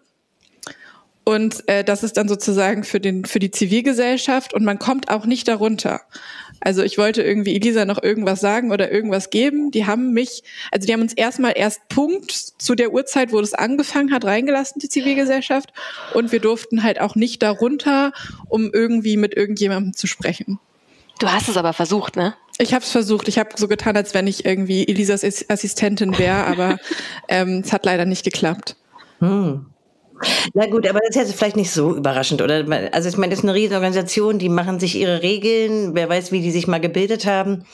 Und äh, das ist dann sozusagen für, den, für die Zivilgesellschaft und man kommt auch nicht darunter. Also ich wollte irgendwie Elisa noch irgendwas sagen oder irgendwas geben. Die haben mich, also die haben uns erstmal erst Punkt zu der Uhrzeit, wo das angefangen hat, reingelassen, die Zivilgesellschaft. Und wir durften halt auch nicht darunter, um irgendwie mit irgendjemandem zu sprechen. Du hast es aber versucht, ne? Ich habe es versucht. Ich habe so getan, als wenn ich irgendwie Elisas Assistentin wäre, aber *laughs* ähm, es hat leider nicht geklappt. Hm. Na gut, aber das ist jetzt vielleicht nicht so überraschend, oder? Also ich meine, das ist eine Riesenorganisation, die machen sich ihre Regeln, wer weiß, wie die sich mal gebildet haben.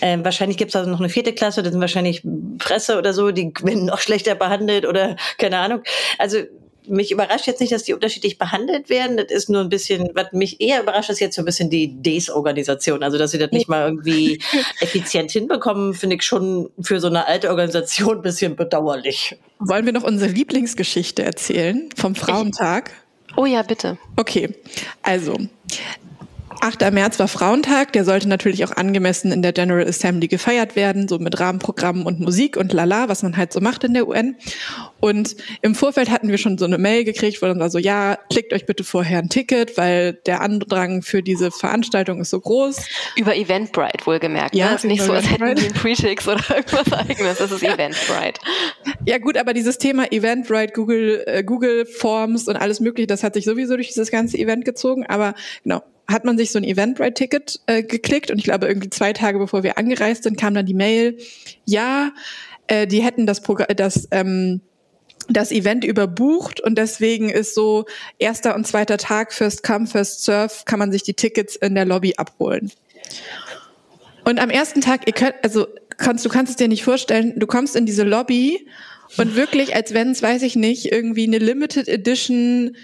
Ähm, wahrscheinlich gibt es also noch eine vierte Klasse, das sind wahrscheinlich Presse oder so, die werden noch *laughs* schlechter behandelt oder keine Ahnung. Also mich überrascht jetzt nicht, dass die unterschiedlich behandelt werden. Das ist nur ein bisschen, was mich eher überrascht, ist jetzt so ein bisschen die Desorganisation. Also, dass sie das nicht mal irgendwie *laughs* effizient hinbekommen, finde ich schon für so eine alte Organisation ein bisschen bedauerlich. Wollen wir noch unsere Lieblingsgeschichte erzählen vom Frauentag? Ich, oh ja, bitte. Okay, also 8. März war Frauentag, der sollte natürlich auch angemessen in der General Assembly gefeiert werden, so mit Rahmenprogrammen und Musik und lala, was man halt so macht in der UN. Und im Vorfeld hatten wir schon so eine Mail gekriegt, wo dann war so, ja, klickt euch bitte vorher ein Ticket, weil der Andrang für diese Veranstaltung ist so groß. Über Eventbrite wohlgemerkt. Ja, ne? ist nicht so, als hätten die Pre-Tix oder irgendwas eigenes. Das ist *laughs* Eventbrite. Ja gut, aber dieses Thema Eventbrite, Google, äh, Google Forms und alles mögliche, das hat sich sowieso durch dieses ganze Event gezogen. Aber genau, hat man sich so ein Eventbrite-Ticket äh, geklickt und ich glaube irgendwie zwei Tage bevor wir angereist sind, kam dann die Mail, ja, äh, die hätten das Programm, das ähm, das Event überbucht und deswegen ist so erster und zweiter Tag First Come First Serve kann man sich die Tickets in der Lobby abholen. Und am ersten Tag, ihr könnt, also kannst, du kannst es dir nicht vorstellen, du kommst in diese Lobby und wirklich, als wenn es, weiß ich nicht, irgendwie eine Limited Edition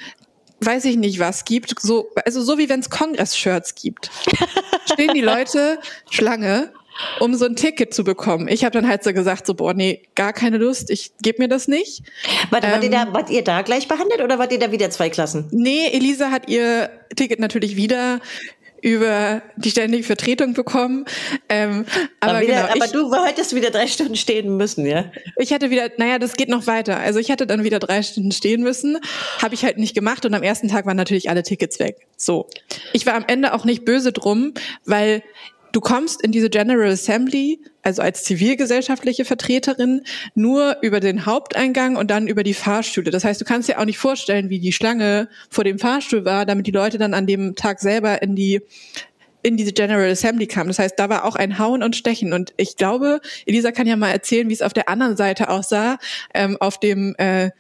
weiß ich nicht was gibt, so, also so wie wenn es Kongress-Shirts gibt. Stehen die Leute Schlange, um so ein Ticket zu bekommen. Ich habe dann halt so gesagt, so, boah, nee, gar keine Lust, ich gebe mir das nicht. Warte, ähm, wart, ihr da, wart ihr da gleich behandelt oder wart ihr da wieder zwei Klassen? Nee, Elisa hat ihr Ticket natürlich wieder über die ständige Vertretung bekommen. Ähm, aber, aber, wieder, genau, aber du hättest wieder drei Stunden stehen müssen, ja? Ich hätte wieder, naja, das geht noch weiter. Also ich hätte dann wieder drei Stunden stehen müssen, habe ich halt nicht gemacht und am ersten Tag waren natürlich alle Tickets weg. So. Ich war am Ende auch nicht böse drum, weil du kommst in diese General Assembly, also als zivilgesellschaftliche Vertreterin, nur über den Haupteingang und dann über die Fahrstühle. Das heißt, du kannst dir auch nicht vorstellen, wie die Schlange vor dem Fahrstuhl war, damit die Leute dann an dem Tag selber in die in diese General Assembly kamen. Das heißt, da war auch ein Hauen und Stechen. Und ich glaube, Elisa kann ja mal erzählen, wie es auf der anderen Seite aussah, ähm, auf dem äh,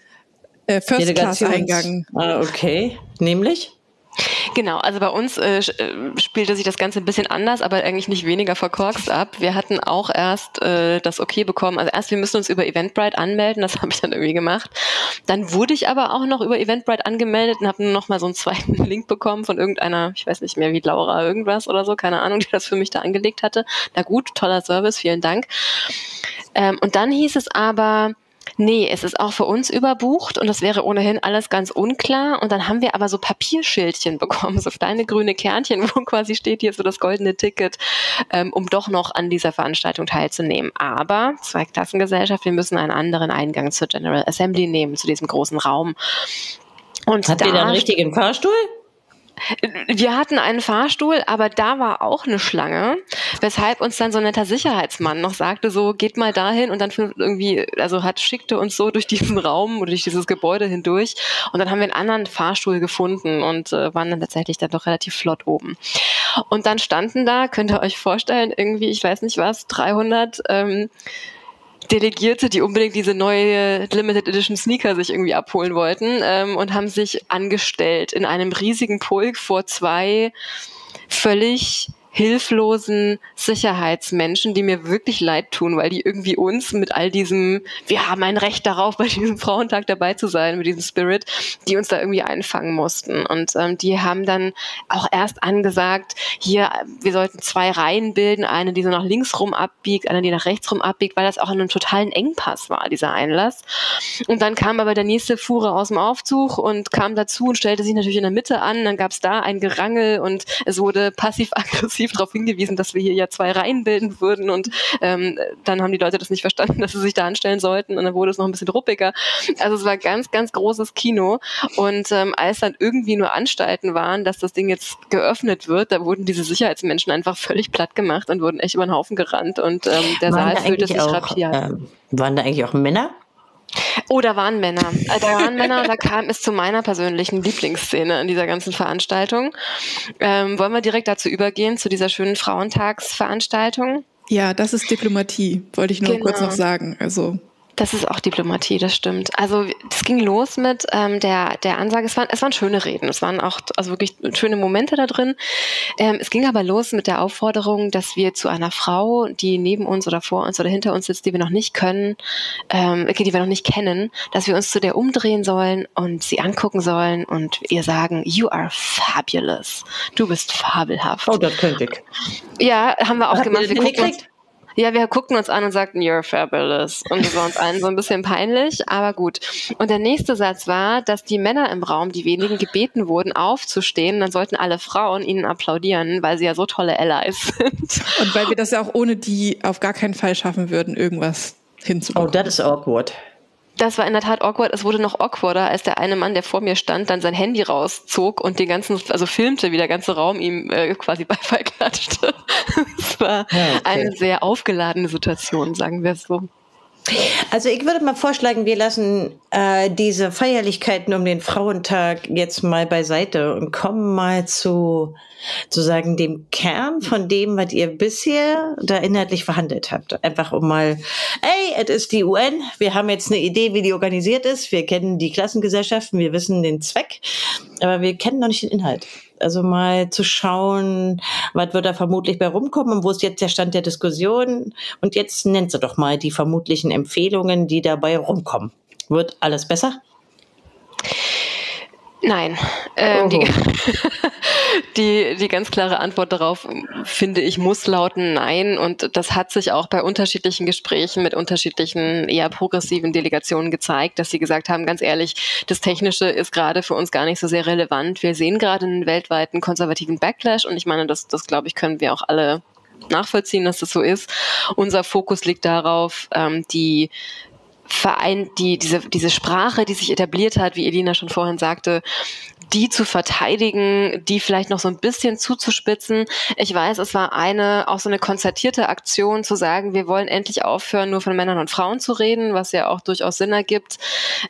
äh, First Class Eingang. Ah, okay, nämlich? Genau, also bei uns äh, äh, spielte sich das Ganze ein bisschen anders, aber eigentlich nicht weniger verkorkst ab. Wir hatten auch erst äh, das Okay bekommen. Also erst, wir müssen uns über Eventbrite anmelden, das *laughs* habe ich dann irgendwie gemacht. Dann wurde ich aber auch noch über Eventbrite angemeldet und habe nur noch mal so einen zweiten *laughs* Link bekommen von irgendeiner, ich weiß nicht mehr wie Laura irgendwas oder so, keine Ahnung, *laughs* die das für mich da angelegt hatte. Na gut, toller Service, vielen Dank. Ähm, und dann hieß es aber, Nee, es ist auch für uns überbucht und das wäre ohnehin alles ganz unklar. Und dann haben wir aber so Papierschildchen *laughs* bekommen, so kleine grüne Kernchen, wo quasi steht hier so das goldene Ticket, ähm, um doch noch an dieser Veranstaltung teilzunehmen. Aber Zweiklassengesellschaft, wir müssen einen anderen Eingang zur General Assembly nehmen, zu diesem großen Raum. Und Habt da, ihr da einen richtigen Fahrstuhl? Wir hatten einen Fahrstuhl, aber da war auch eine Schlange, weshalb uns dann so ein netter Sicherheitsmann noch sagte, so geht mal dahin und dann irgendwie, also hat schickte uns so durch diesen *laughs* Raum oder durch dieses Gebäude hindurch und dann haben wir einen anderen Fahrstuhl gefunden und äh, waren dann tatsächlich dann doch relativ flott oben. Und dann standen da, könnt ihr euch vorstellen, irgendwie, ich weiß nicht was, 300 ähm, Delegierte, die unbedingt diese neue Limited Edition Sneaker sich irgendwie abholen wollten ähm, und haben sich angestellt in einem riesigen Pulk vor zwei völlig hilflosen Sicherheitsmenschen, die mir wirklich leid tun, weil die irgendwie uns mit all diesem, wir haben ein Recht darauf, bei diesem Frauentag dabei zu sein, mit diesem Spirit, die uns da irgendwie einfangen mussten. Und ähm, die haben dann auch erst angesagt, hier, wir sollten zwei Reihen bilden, eine, die so nach links rum abbiegt, eine, die nach rechts rum abbiegt, weil das auch in einem totalen Engpass war, dieser Einlass. Und dann kam aber der nächste Fuhre aus dem Aufzug und kam dazu und stellte sich natürlich in der Mitte an. Dann gab es da ein Gerangel und es wurde passiv-aggressiv *laughs* massiv darauf hingewiesen, dass wir hier ja zwei Reihen bilden würden und ähm, dann haben die Leute das nicht verstanden, *laughs* dass sie sich da anstellen sollten und dann wurde es noch ein bisschen ruppiger. Also es war ganz, ganz großes Kino und ähm, als dann irgendwie nur Anstalten waren, dass das Ding jetzt geöffnet wird, da wurden diese Sicherheitsmenschen einfach völlig platt gemacht und wurden echt über den Haufen gerannt und ähm, der waren Saal fühlte sich rapiat. Ähm, waren da eigentlich auch Männer? Oh, da waren Männer. Äh, da waren Männer, da kam es zu meiner persönlichen Lieblingsszene in dieser ganzen Veranstaltung. Ähm, wollen wir direkt dazu übergehen, zu dieser schönen Frauentagsveranstaltung? Ja, das ist Diplomatie, wollte ich nur genau. kurz noch sagen. Also das ist auch Diplomatie, das stimmt. Also es ging los mit ähm, der, der Ansage, es waren, es waren schöne Reden, es waren auch also wirklich schöne Momente da drin. Ähm, es ging aber los mit der Aufforderung, dass wir zu einer Frau, die neben uns oder vor uns oder hinter uns sitzt, die wir noch nicht können, ähm, die wir noch nicht kennen, dass wir uns zu der umdrehen sollen und sie angucken sollen und ihr sagen, you are fabulous. Du bist fabelhaft. Oh, das könnte ich. Ja, haben wir auch Habt gemacht. Wir gucken uns, ja, wir guckten uns an und sagten, you're fabulous. Und das war uns allen so ein bisschen peinlich, aber gut. Und der nächste Satz war, dass die Männer im Raum, die wenigen gebeten wurden, aufzustehen. Dann sollten alle Frauen ihnen applaudieren, weil sie ja so tolle Allies sind. Und weil wir das ja auch ohne die auf gar keinen Fall schaffen würden, irgendwas hinzubekommen. Oh, das ist awkward. Das war in der Tat awkward. Es wurde noch awkwarder, als der eine Mann, der vor mir stand, dann sein Handy rauszog und den ganzen, also filmte, wie der ganze Raum ihm äh, quasi *laughs* Beifall klatschte. Es war ja, okay. eine sehr aufgeladene Situation, sagen wir es so. Also ich würde mal vorschlagen, wir lassen äh, diese Feierlichkeiten um den Frauentag jetzt mal beiseite und kommen mal zu sozusagen dem Kern von dem, was ihr bisher da inhaltlich verhandelt habt. Einfach um mal, ey, es ist die UN, wir haben jetzt eine Idee, wie die organisiert ist, wir kennen die Klassengesellschaften, wir wissen den Zweck, aber wir kennen noch nicht den Inhalt. Also mal zu schauen, was wird da vermutlich bei rumkommen und wo ist jetzt der Stand der Diskussion. Und jetzt nennt sie doch mal die vermutlichen Empfehlungen, die dabei rumkommen. Wird alles besser? Nein. Ähm, die, *laughs* die, die ganz klare Antwort darauf, finde ich, muss lauten Nein. Und das hat sich auch bei unterschiedlichen Gesprächen mit unterschiedlichen eher progressiven Delegationen gezeigt, dass sie gesagt haben, ganz ehrlich, das Technische ist gerade für uns gar nicht so sehr relevant. Wir sehen gerade einen weltweiten konservativen Backlash und ich meine, das, das glaube ich, können wir auch alle nachvollziehen, dass das so ist. Unser Fokus liegt darauf, ähm, die Verein, die, diese, diese Sprache, die sich etabliert hat, wie Elina schon vorhin sagte, die zu verteidigen, die vielleicht noch so ein bisschen zuzuspitzen. Ich weiß, es war eine, auch so eine konzertierte Aktion zu sagen, wir wollen endlich aufhören, nur von Männern und Frauen zu reden, was ja auch durchaus Sinn ergibt,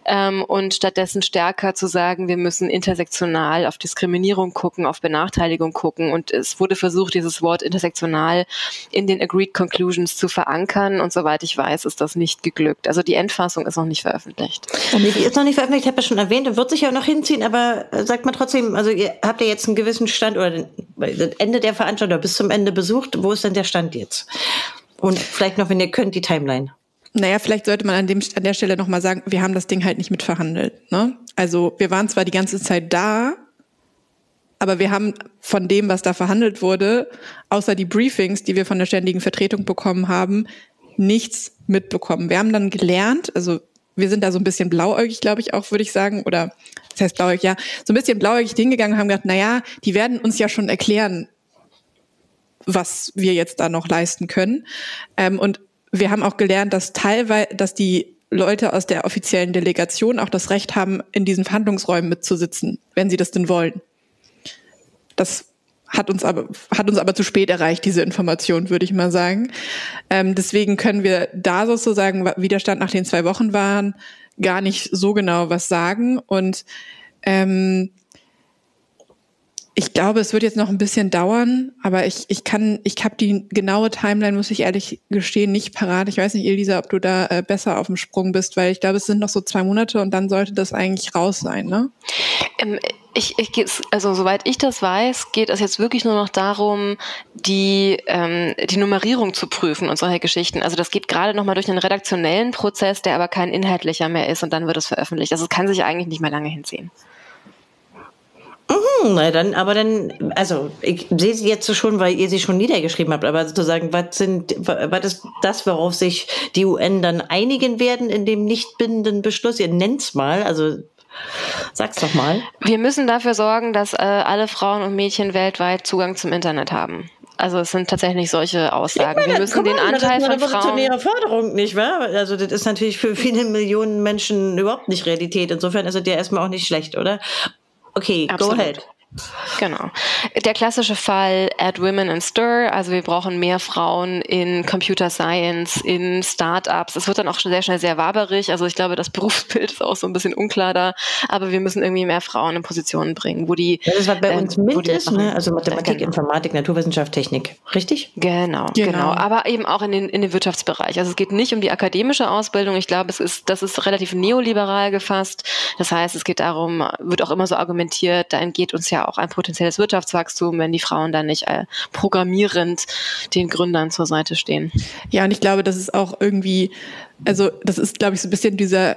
ähm, und stattdessen stärker zu sagen, wir müssen intersektional auf Diskriminierung gucken, auf Benachteiligung gucken. Und es wurde versucht, dieses Wort intersektional in den Agreed Conclusions zu verankern. Und soweit ich weiß, ist das nicht geglückt. Also die Endfassung ist noch nicht veröffentlicht. Nee, die ist noch nicht veröffentlicht, ich habe ja schon erwähnt, und wird sich ja noch hinziehen, aber äh, sagt man trotzdem, also ihr habt ja jetzt einen gewissen Stand oder den, Ende der Veranstaltung oder bis zum Ende besucht. Wo ist denn der Stand jetzt? Und vielleicht noch, wenn ihr könnt, die Timeline. Naja, vielleicht sollte man an, dem, an der Stelle nochmal sagen, wir haben das Ding halt nicht mitverhandelt. Ne? Also wir waren zwar die ganze Zeit da, aber wir haben von dem, was da verhandelt wurde, außer die Briefings, die wir von der ständigen Vertretung bekommen haben, nichts mitbekommen. Wir haben dann gelernt, also wir sind da so ein bisschen blauäugig, glaube ich auch, würde ich sagen, oder das heißt blauäugig, ja, so ein bisschen blauäugig hingegangen und haben gedacht, na ja, die werden uns ja schon erklären, was wir jetzt da noch leisten können. Ähm, und wir haben auch gelernt, dass teilweise, dass die Leute aus der offiziellen Delegation auch das Recht haben, in diesen Verhandlungsräumen mitzusitzen, wenn sie das denn wollen. Das hat uns aber hat uns aber zu spät erreicht diese Information, würde ich mal sagen. Ähm, deswegen können wir da sozusagen Widerstand nach den zwei Wochen waren gar nicht so genau was sagen und ähm, ich glaube, es wird jetzt noch ein bisschen dauern, aber ich, ich kann, ich habe die genaue Timeline, muss ich ehrlich gestehen, nicht parat. Ich weiß nicht, Elisa, ob du da äh, besser auf dem Sprung bist, weil ich glaube, es sind noch so zwei Monate und dann sollte das eigentlich raus sein, ne? Ähm, ich, ich, also soweit ich das weiß, geht es jetzt wirklich nur noch darum, die, ähm, die Nummerierung zu prüfen und solche Geschichten. Also das geht gerade nochmal durch einen redaktionellen Prozess, der aber kein inhaltlicher mehr ist und dann wird es veröffentlicht. Also es kann sich eigentlich nicht mehr lange hinziehen. Mhm, na dann, aber dann, also ich sehe sie jetzt schon, weil ihr sie schon niedergeschrieben habt, aber sozusagen, was sind, was ist das, worauf sich die UN dann einigen werden in dem nicht bindenden Beschluss? Ihr nennt's mal, also sag's doch mal. Wir müssen dafür sorgen, dass äh, alle Frauen und Mädchen weltweit Zugang zum Internet haben. Also es sind tatsächlich solche Aussagen. Meine, wir müssen den on, Anteil das ist eine von Frauen. Forderung, nicht wahr? Also das ist natürlich für viele Millionen Menschen überhaupt nicht Realität. Insofern ist es ja erstmal auch nicht schlecht, oder? Okay, Absolut. go ahead. Genau. Der klassische Fall Add Women in Stir, also wir brauchen mehr Frauen in Computer Science, in Startups. Es wird dann auch sehr schnell sehr waberig. Also ich glaube, das *laughs* Berufsbild ist auch so ein bisschen unklar da, aber wir müssen irgendwie mehr Frauen in Positionen bringen, wo die. Das ist, was bei uns ähm, mit ist, ne? also Mathematik, genau. Informatik, Naturwissenschaft, Technik. Richtig? Genau, genau, genau. Aber eben auch in den, in den Wirtschaftsbereich. Also es geht nicht um die akademische Ausbildung. Ich glaube, es ist, das ist relativ neoliberal gefasst. Das heißt, es geht darum, wird auch immer so argumentiert, da entgeht uns ja ja auch ein potenzielles Wirtschaftswachstum, wenn die Frauen dann nicht äh, programmierend den Gründern zur Seite stehen. Ja, und ich glaube, das ist auch irgendwie, also das ist, glaube ich, so ein bisschen dieser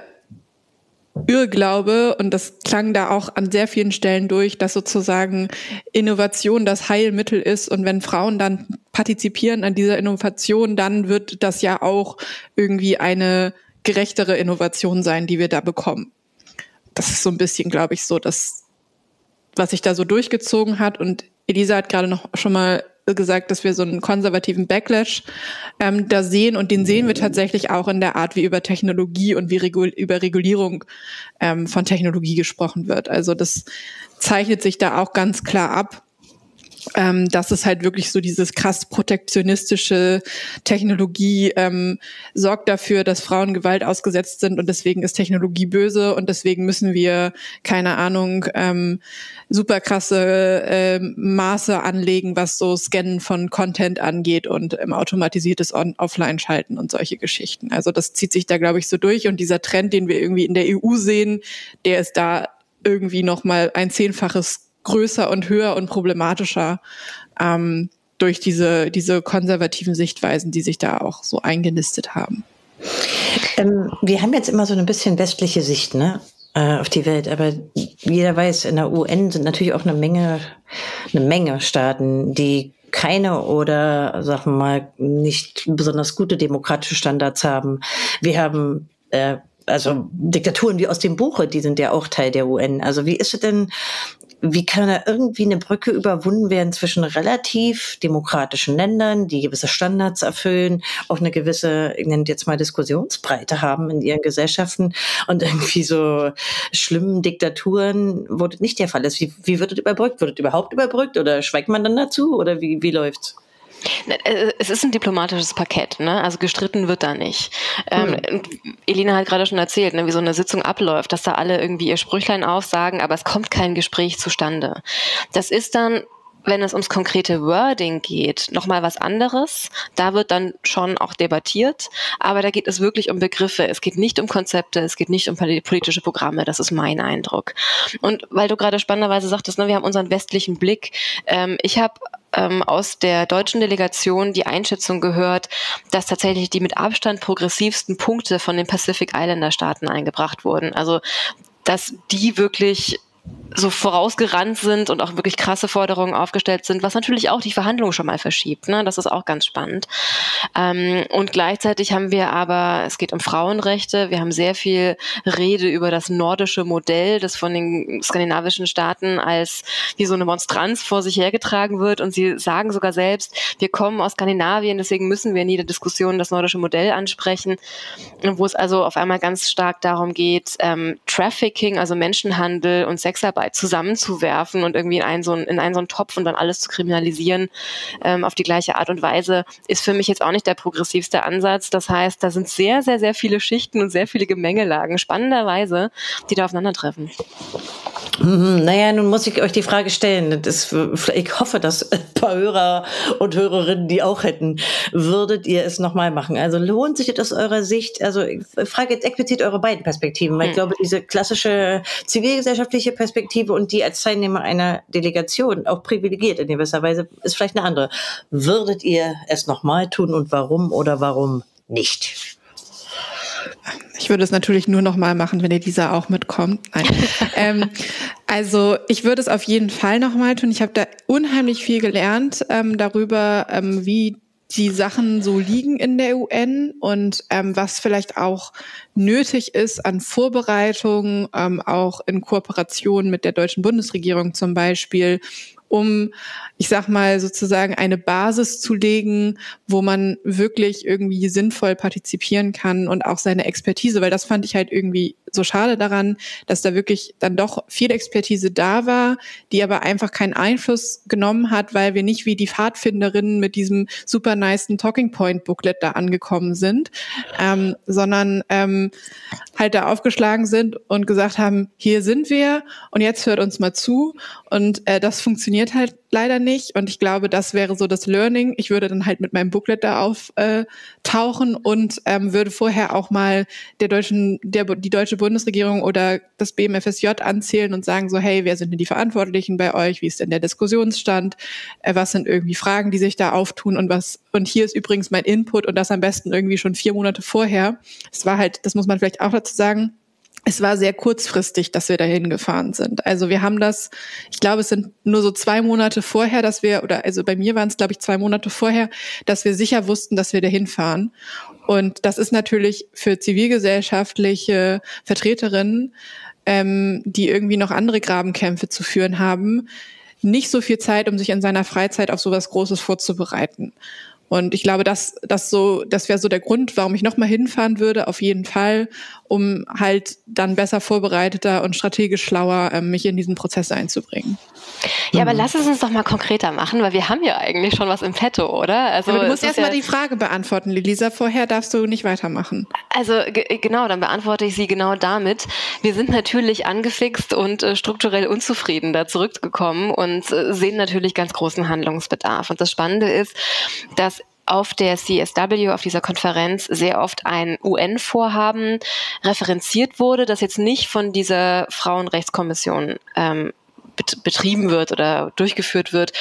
Irrglaube und das klang da auch an sehr vielen Stellen durch, dass sozusagen Innovation das Heilmittel ist und wenn Frauen dann partizipieren an dieser Innovation, dann wird das ja auch irgendwie eine gerechtere Innovation sein, die wir da bekommen. Das ist so ein bisschen, glaube ich, so das was sich da so durchgezogen hat. Und Elisa hat gerade noch schon mal gesagt, dass wir so einen konservativen Backlash ähm, da sehen und den sehen wir tatsächlich auch in der Art, wie über Technologie und wie Regul über Regulierung ähm, von Technologie gesprochen wird. Also das zeichnet sich da auch ganz klar ab ähm, dass es halt wirklich so dieses krass protektionistische Technologie ähm, sorgt dafür, dass Frauen Gewalt ausgesetzt sind und deswegen ist Technologie böse und deswegen müssen wir, keine Ahnung, ähm, super krasse äh, Maße anlegen, was so Scannen von Content angeht und ähm, automatisiertes Offline-Schalten und solche Geschichten. Also das zieht sich da, glaube ich, so durch und dieser Trend, den wir irgendwie in der EU sehen, der ist da irgendwie noch mal ein zehnfaches größer und höher und problematischer ähm, durch diese, diese konservativen Sichtweisen, die sich da auch so eingenistet haben. Ähm, wir haben jetzt immer so ein bisschen westliche Sicht, ne? Äh, auf die Welt, aber jeder weiß, in der UN sind natürlich auch eine Menge, eine Menge Staaten, die keine oder sagen wir mal nicht besonders gute demokratische Standards haben. Wir haben äh, also Diktaturen wie aus dem Buche, die sind ja auch Teil der UN. Also wie ist es denn wie kann da irgendwie eine Brücke überwunden werden zwischen relativ demokratischen Ländern, die gewisse Standards erfüllen, auch eine gewisse, ich nenne jetzt mal Diskussionsbreite haben in ihren Gesellschaften und irgendwie so schlimmen Diktaturen, wo das nicht der Fall ist. Wie, wie wird das überbrückt? Wird das überhaupt überbrückt oder schweigt man dann dazu oder wie, wie läuft's? Ne, äh, es ist ein diplomatisches Paket, ne? Also gestritten wird da nicht. Mhm. Ähm, Elina hat gerade schon erzählt, ne, wie so eine Sitzung abläuft, dass da alle irgendwie ihr Sprüchlein aufsagen, aber es kommt kein Gespräch zustande. Das ist dann wenn es ums konkrete Wording geht, nochmal was anderes. Da wird dann schon auch debattiert, aber da geht es wirklich um Begriffe. Es geht nicht um Konzepte, es geht nicht um politische Programme. Das ist mein Eindruck. Und weil du gerade spannenderweise sagtest, ne, wir haben unseren westlichen Blick. Ähm, ich habe ähm, aus der deutschen Delegation die Einschätzung gehört, dass tatsächlich die mit Abstand progressivsten Punkte von den Pacific Islander Staaten eingebracht wurden. Also dass die wirklich so vorausgerannt sind und auch wirklich krasse Forderungen aufgestellt sind, was natürlich auch die Verhandlungen schon mal verschiebt. Ne? Das ist auch ganz spannend. Ähm, und gleichzeitig haben wir aber, es geht um Frauenrechte, wir haben sehr viel Rede über das nordische Modell, das von den skandinavischen Staaten als wie so eine Monstranz vor sich hergetragen wird. Und sie sagen sogar selbst, wir kommen aus Skandinavien, deswegen müssen wir in jeder Diskussion das nordische Modell ansprechen, wo es also auf einmal ganz stark darum geht, ähm, Trafficking, also Menschenhandel und Sexarbeit Arbeit zusammenzuwerfen und irgendwie in einen so einen, in einen so einen Topf und dann alles zu kriminalisieren ähm, auf die gleiche Art und Weise, ist für mich jetzt auch nicht der progressivste Ansatz. Das heißt, da sind sehr, sehr, sehr viele Schichten und sehr viele Gemengelagen, spannenderweise, die da aufeinandertreffen. Mhm, naja, nun muss ich euch die Frage stellen. Das, ich hoffe, dass ein paar Hörer und Hörerinnen die auch hätten. Würdet ihr es nochmal machen? Also lohnt sich das aus eurer Sicht? Also ich frage jetzt explizit eure beiden Perspektiven, weil ich hm. glaube, diese klassische zivilgesellschaftliche Perspektive und die als Teilnehmer einer Delegation auch privilegiert in gewisser Weise ist vielleicht eine andere. Würdet ihr es nochmal tun und warum oder warum nicht? Ich würde es natürlich nur noch mal machen, wenn Elisa auch mitkommt. Nein. *laughs* ähm, also ich würde es auf jeden Fall noch mal tun. Ich habe da unheimlich viel gelernt ähm, darüber, ähm, wie die Sachen so liegen in der UN und ähm, was vielleicht auch nötig ist an Vorbereitungen, ähm, auch in Kooperation mit der deutschen Bundesregierung zum Beispiel, um, ich sag mal, sozusagen eine Basis zu legen, wo man wirklich irgendwie sinnvoll partizipieren kann und auch seine Expertise, weil das fand ich halt irgendwie so schade daran, dass da wirklich dann doch viel Expertise da war, die aber einfach keinen Einfluss genommen hat, weil wir nicht wie die Pfadfinderinnen mit diesem super niceen Talking Point Booklet da angekommen sind, ähm, sondern ähm, halt da aufgeschlagen sind und gesagt haben, hier sind wir und jetzt hört uns mal zu. Und äh, das funktioniert halt leider nicht. Und ich glaube, das wäre so das Learning. Ich würde dann halt mit meinem Booklet da auftauchen äh, und ähm, würde vorher auch mal der deutschen, der, die deutsche Bundesregierung oder das BMFSJ anzählen und sagen so, hey, wer sind denn die Verantwortlichen bei euch? Wie ist denn der Diskussionsstand? Äh, was sind irgendwie Fragen, die sich da auftun? Und was, und hier ist übrigens mein Input und das am besten irgendwie schon vier Monate vorher. Es war halt, das muss man vielleicht auch dazu sagen, es war sehr kurzfristig, dass wir dahin gefahren sind. Also wir haben das, ich glaube, es sind nur so zwei Monate vorher, dass wir, oder also bei mir waren es, glaube ich, zwei Monate vorher, dass wir sicher wussten, dass wir dahin fahren. Und das ist natürlich für zivilgesellschaftliche Vertreterinnen, ähm, die irgendwie noch andere Grabenkämpfe zu führen haben, nicht so viel Zeit, um sich in seiner Freizeit auf sowas Großes vorzubereiten. Und ich glaube, das, das so, das wäre so der Grund, warum ich nochmal hinfahren würde, auf jeden Fall, um halt dann besser vorbereiteter und strategisch schlauer ähm, mich in diesen Prozess einzubringen. Ja, aber mhm. lass es uns doch mal konkreter machen, weil wir haben ja eigentlich schon was im Petto, oder? Also aber du musst erstmal ja die Frage beantworten, Lisa. Vorher darfst du nicht weitermachen. Also genau, dann beantworte ich sie genau damit. Wir sind natürlich angefixt und äh, strukturell unzufrieden da zurückgekommen und äh, sehen natürlich ganz großen Handlungsbedarf. Und das Spannende ist, dass auf der CSW, auf dieser Konferenz, sehr oft ein UN-Vorhaben referenziert wurde, das jetzt nicht von dieser Frauenrechtskommission ähm, betrieben wird oder durchgeführt wird.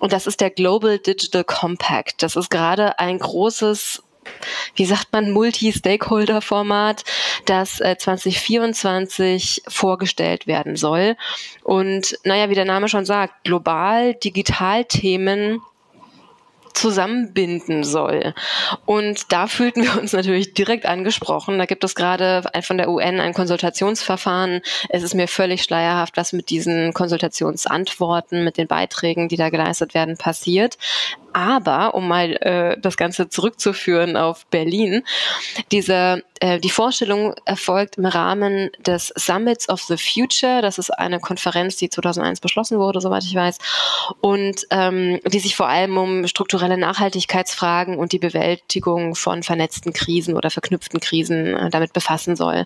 Und das ist der Global Digital Compact. Das ist gerade ein großes wie sagt man, Multi-Stakeholder-Format, das äh, 2024 vorgestellt werden soll. Und naja, wie der Name schon sagt, global Digitalthemen zusammenbinden soll. Und da fühlten wir uns natürlich direkt angesprochen. Da gibt es gerade von der UN ein Konsultationsverfahren. Es ist mir völlig schleierhaft, was mit diesen Konsultationsantworten, mit den Beiträgen, die da geleistet werden, passiert. Aber um mal äh, das Ganze zurückzuführen auf Berlin, diese äh, die Vorstellung erfolgt im Rahmen des Summits of the Future. Das ist eine Konferenz, die 2001 beschlossen wurde, soweit ich weiß, und ähm, die sich vor allem um strukturelle Nachhaltigkeitsfragen und die Bewältigung von vernetzten Krisen oder verknüpften Krisen äh, damit befassen soll.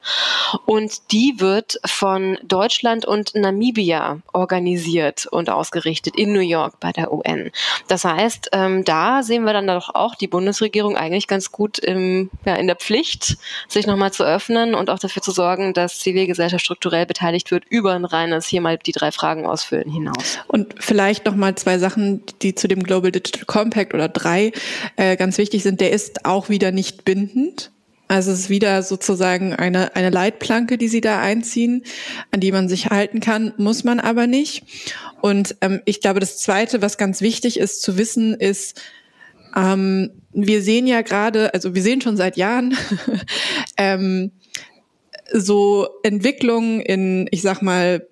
Und die wird von Deutschland und Namibia organisiert und ausgerichtet in New York bei der UN. Das heißt, ähm, da sehen wir dann doch auch die Bundesregierung eigentlich ganz gut im, ja, in der Pflicht, sich nochmal zu öffnen und auch dafür zu sorgen, dass Zivilgesellschaft strukturell beteiligt wird über ein reines hier mal die drei Fragen ausfüllen hinaus. Und vielleicht nochmal zwei Sachen, die zu dem Global Digital Compact oder drei äh, ganz wichtig sind. Der ist auch wieder nicht bindend. Also es ist wieder sozusagen eine, eine Leitplanke, die sie da einziehen, an die man sich halten kann, muss man aber nicht. Und ähm, ich glaube, das Zweite, was ganz wichtig ist zu wissen, ist, ähm, wir sehen ja gerade, also wir sehen schon seit Jahren, *laughs* ähm, so Entwicklungen in, ich sag mal,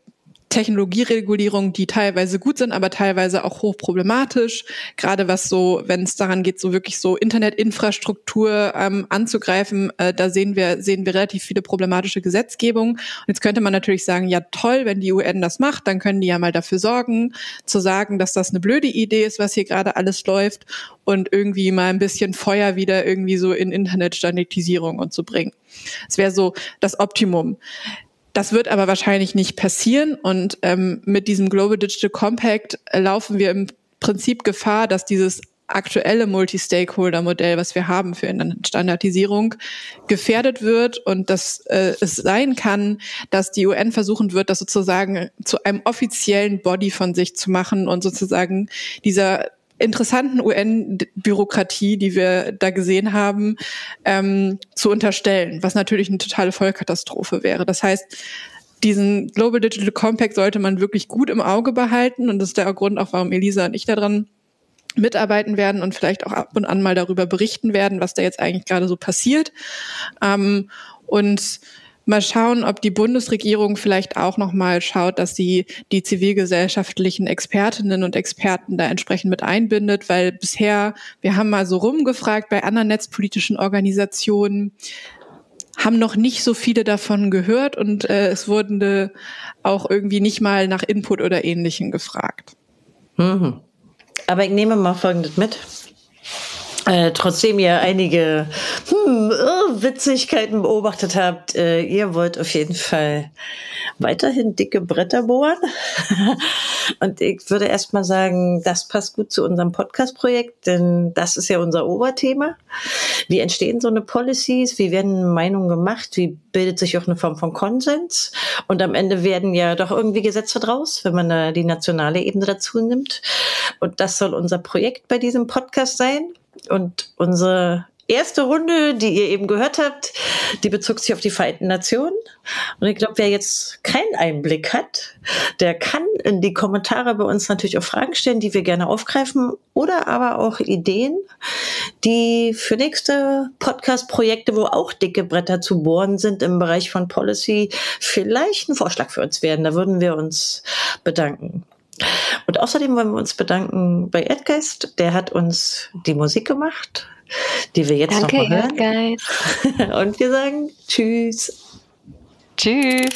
Technologieregulierung, die teilweise gut sind, aber teilweise auch hochproblematisch. Gerade was so, wenn es daran geht, so wirklich so Internetinfrastruktur ähm, anzugreifen, äh, da sehen wir sehen wir relativ viele problematische Gesetzgebungen. Und jetzt könnte man natürlich sagen, ja toll, wenn die UN das macht, dann können die ja mal dafür sorgen, zu sagen, dass das eine blöde Idee ist, was hier gerade alles läuft und irgendwie mal ein bisschen Feuer wieder irgendwie so in Internetstandardisierung und zu bringen. Es wäre so das Optimum. Das wird aber wahrscheinlich nicht passieren. Und ähm, mit diesem Global Digital Compact laufen wir im Prinzip Gefahr, dass dieses aktuelle Multi-Stakeholder-Modell, was wir haben für Standardisierung, gefährdet wird. Und dass äh, es sein kann, dass die UN versuchen wird, das sozusagen zu einem offiziellen Body von sich zu machen und sozusagen dieser interessanten UN-Bürokratie, die wir da gesehen haben, ähm, zu unterstellen, was natürlich eine totale Vollkatastrophe wäre. Das heißt, diesen Global Digital Compact sollte man wirklich gut im Auge behalten und das ist der Grund auch, warum Elisa und ich daran mitarbeiten werden und vielleicht auch ab und an mal darüber berichten werden, was da jetzt eigentlich gerade so passiert. Ähm, und Mal schauen, ob die Bundesregierung vielleicht auch noch mal schaut, dass sie die zivilgesellschaftlichen Expertinnen und Experten da entsprechend mit einbindet, weil bisher, wir haben mal so rumgefragt bei anderen netzpolitischen Organisationen, haben noch nicht so viele davon gehört und äh, es wurden äh, auch irgendwie nicht mal nach Input oder Ähnlichem gefragt. Mhm. Aber ich nehme mal Folgendes mit. Äh, trotzdem ihr einige hm, Witzigkeiten beobachtet habt, äh, ihr wollt auf jeden Fall weiterhin dicke Bretter bohren. *laughs* Und ich würde erstmal sagen, das passt gut zu unserem Podcast-Projekt, denn das ist ja unser Oberthema. Wie entstehen so eine Policies? Wie werden Meinungen gemacht? Wie bildet sich auch eine Form von Konsens? Und am Ende werden ja doch irgendwie Gesetze draus, wenn man da die nationale Ebene dazu nimmt. Und das soll unser Projekt bei diesem Podcast sein. Und unsere erste Runde, die ihr eben gehört habt, die bezog sich auf die Vereinten Nationen. Und ich glaube, wer jetzt keinen Einblick hat, der kann in die Kommentare bei uns natürlich auch Fragen stellen, die wir gerne aufgreifen oder aber auch Ideen, die für nächste Podcast-Projekte, wo auch dicke Bretter zu bohren sind im Bereich von Policy, vielleicht ein Vorschlag für uns werden. Da würden wir uns bedanken. Und außerdem wollen wir uns bedanken bei Erdgeist. Der hat uns die Musik gemacht, die wir jetzt Danke, noch mal hören. Erdgeist. *laughs* Und wir sagen Tschüss. Tschüss.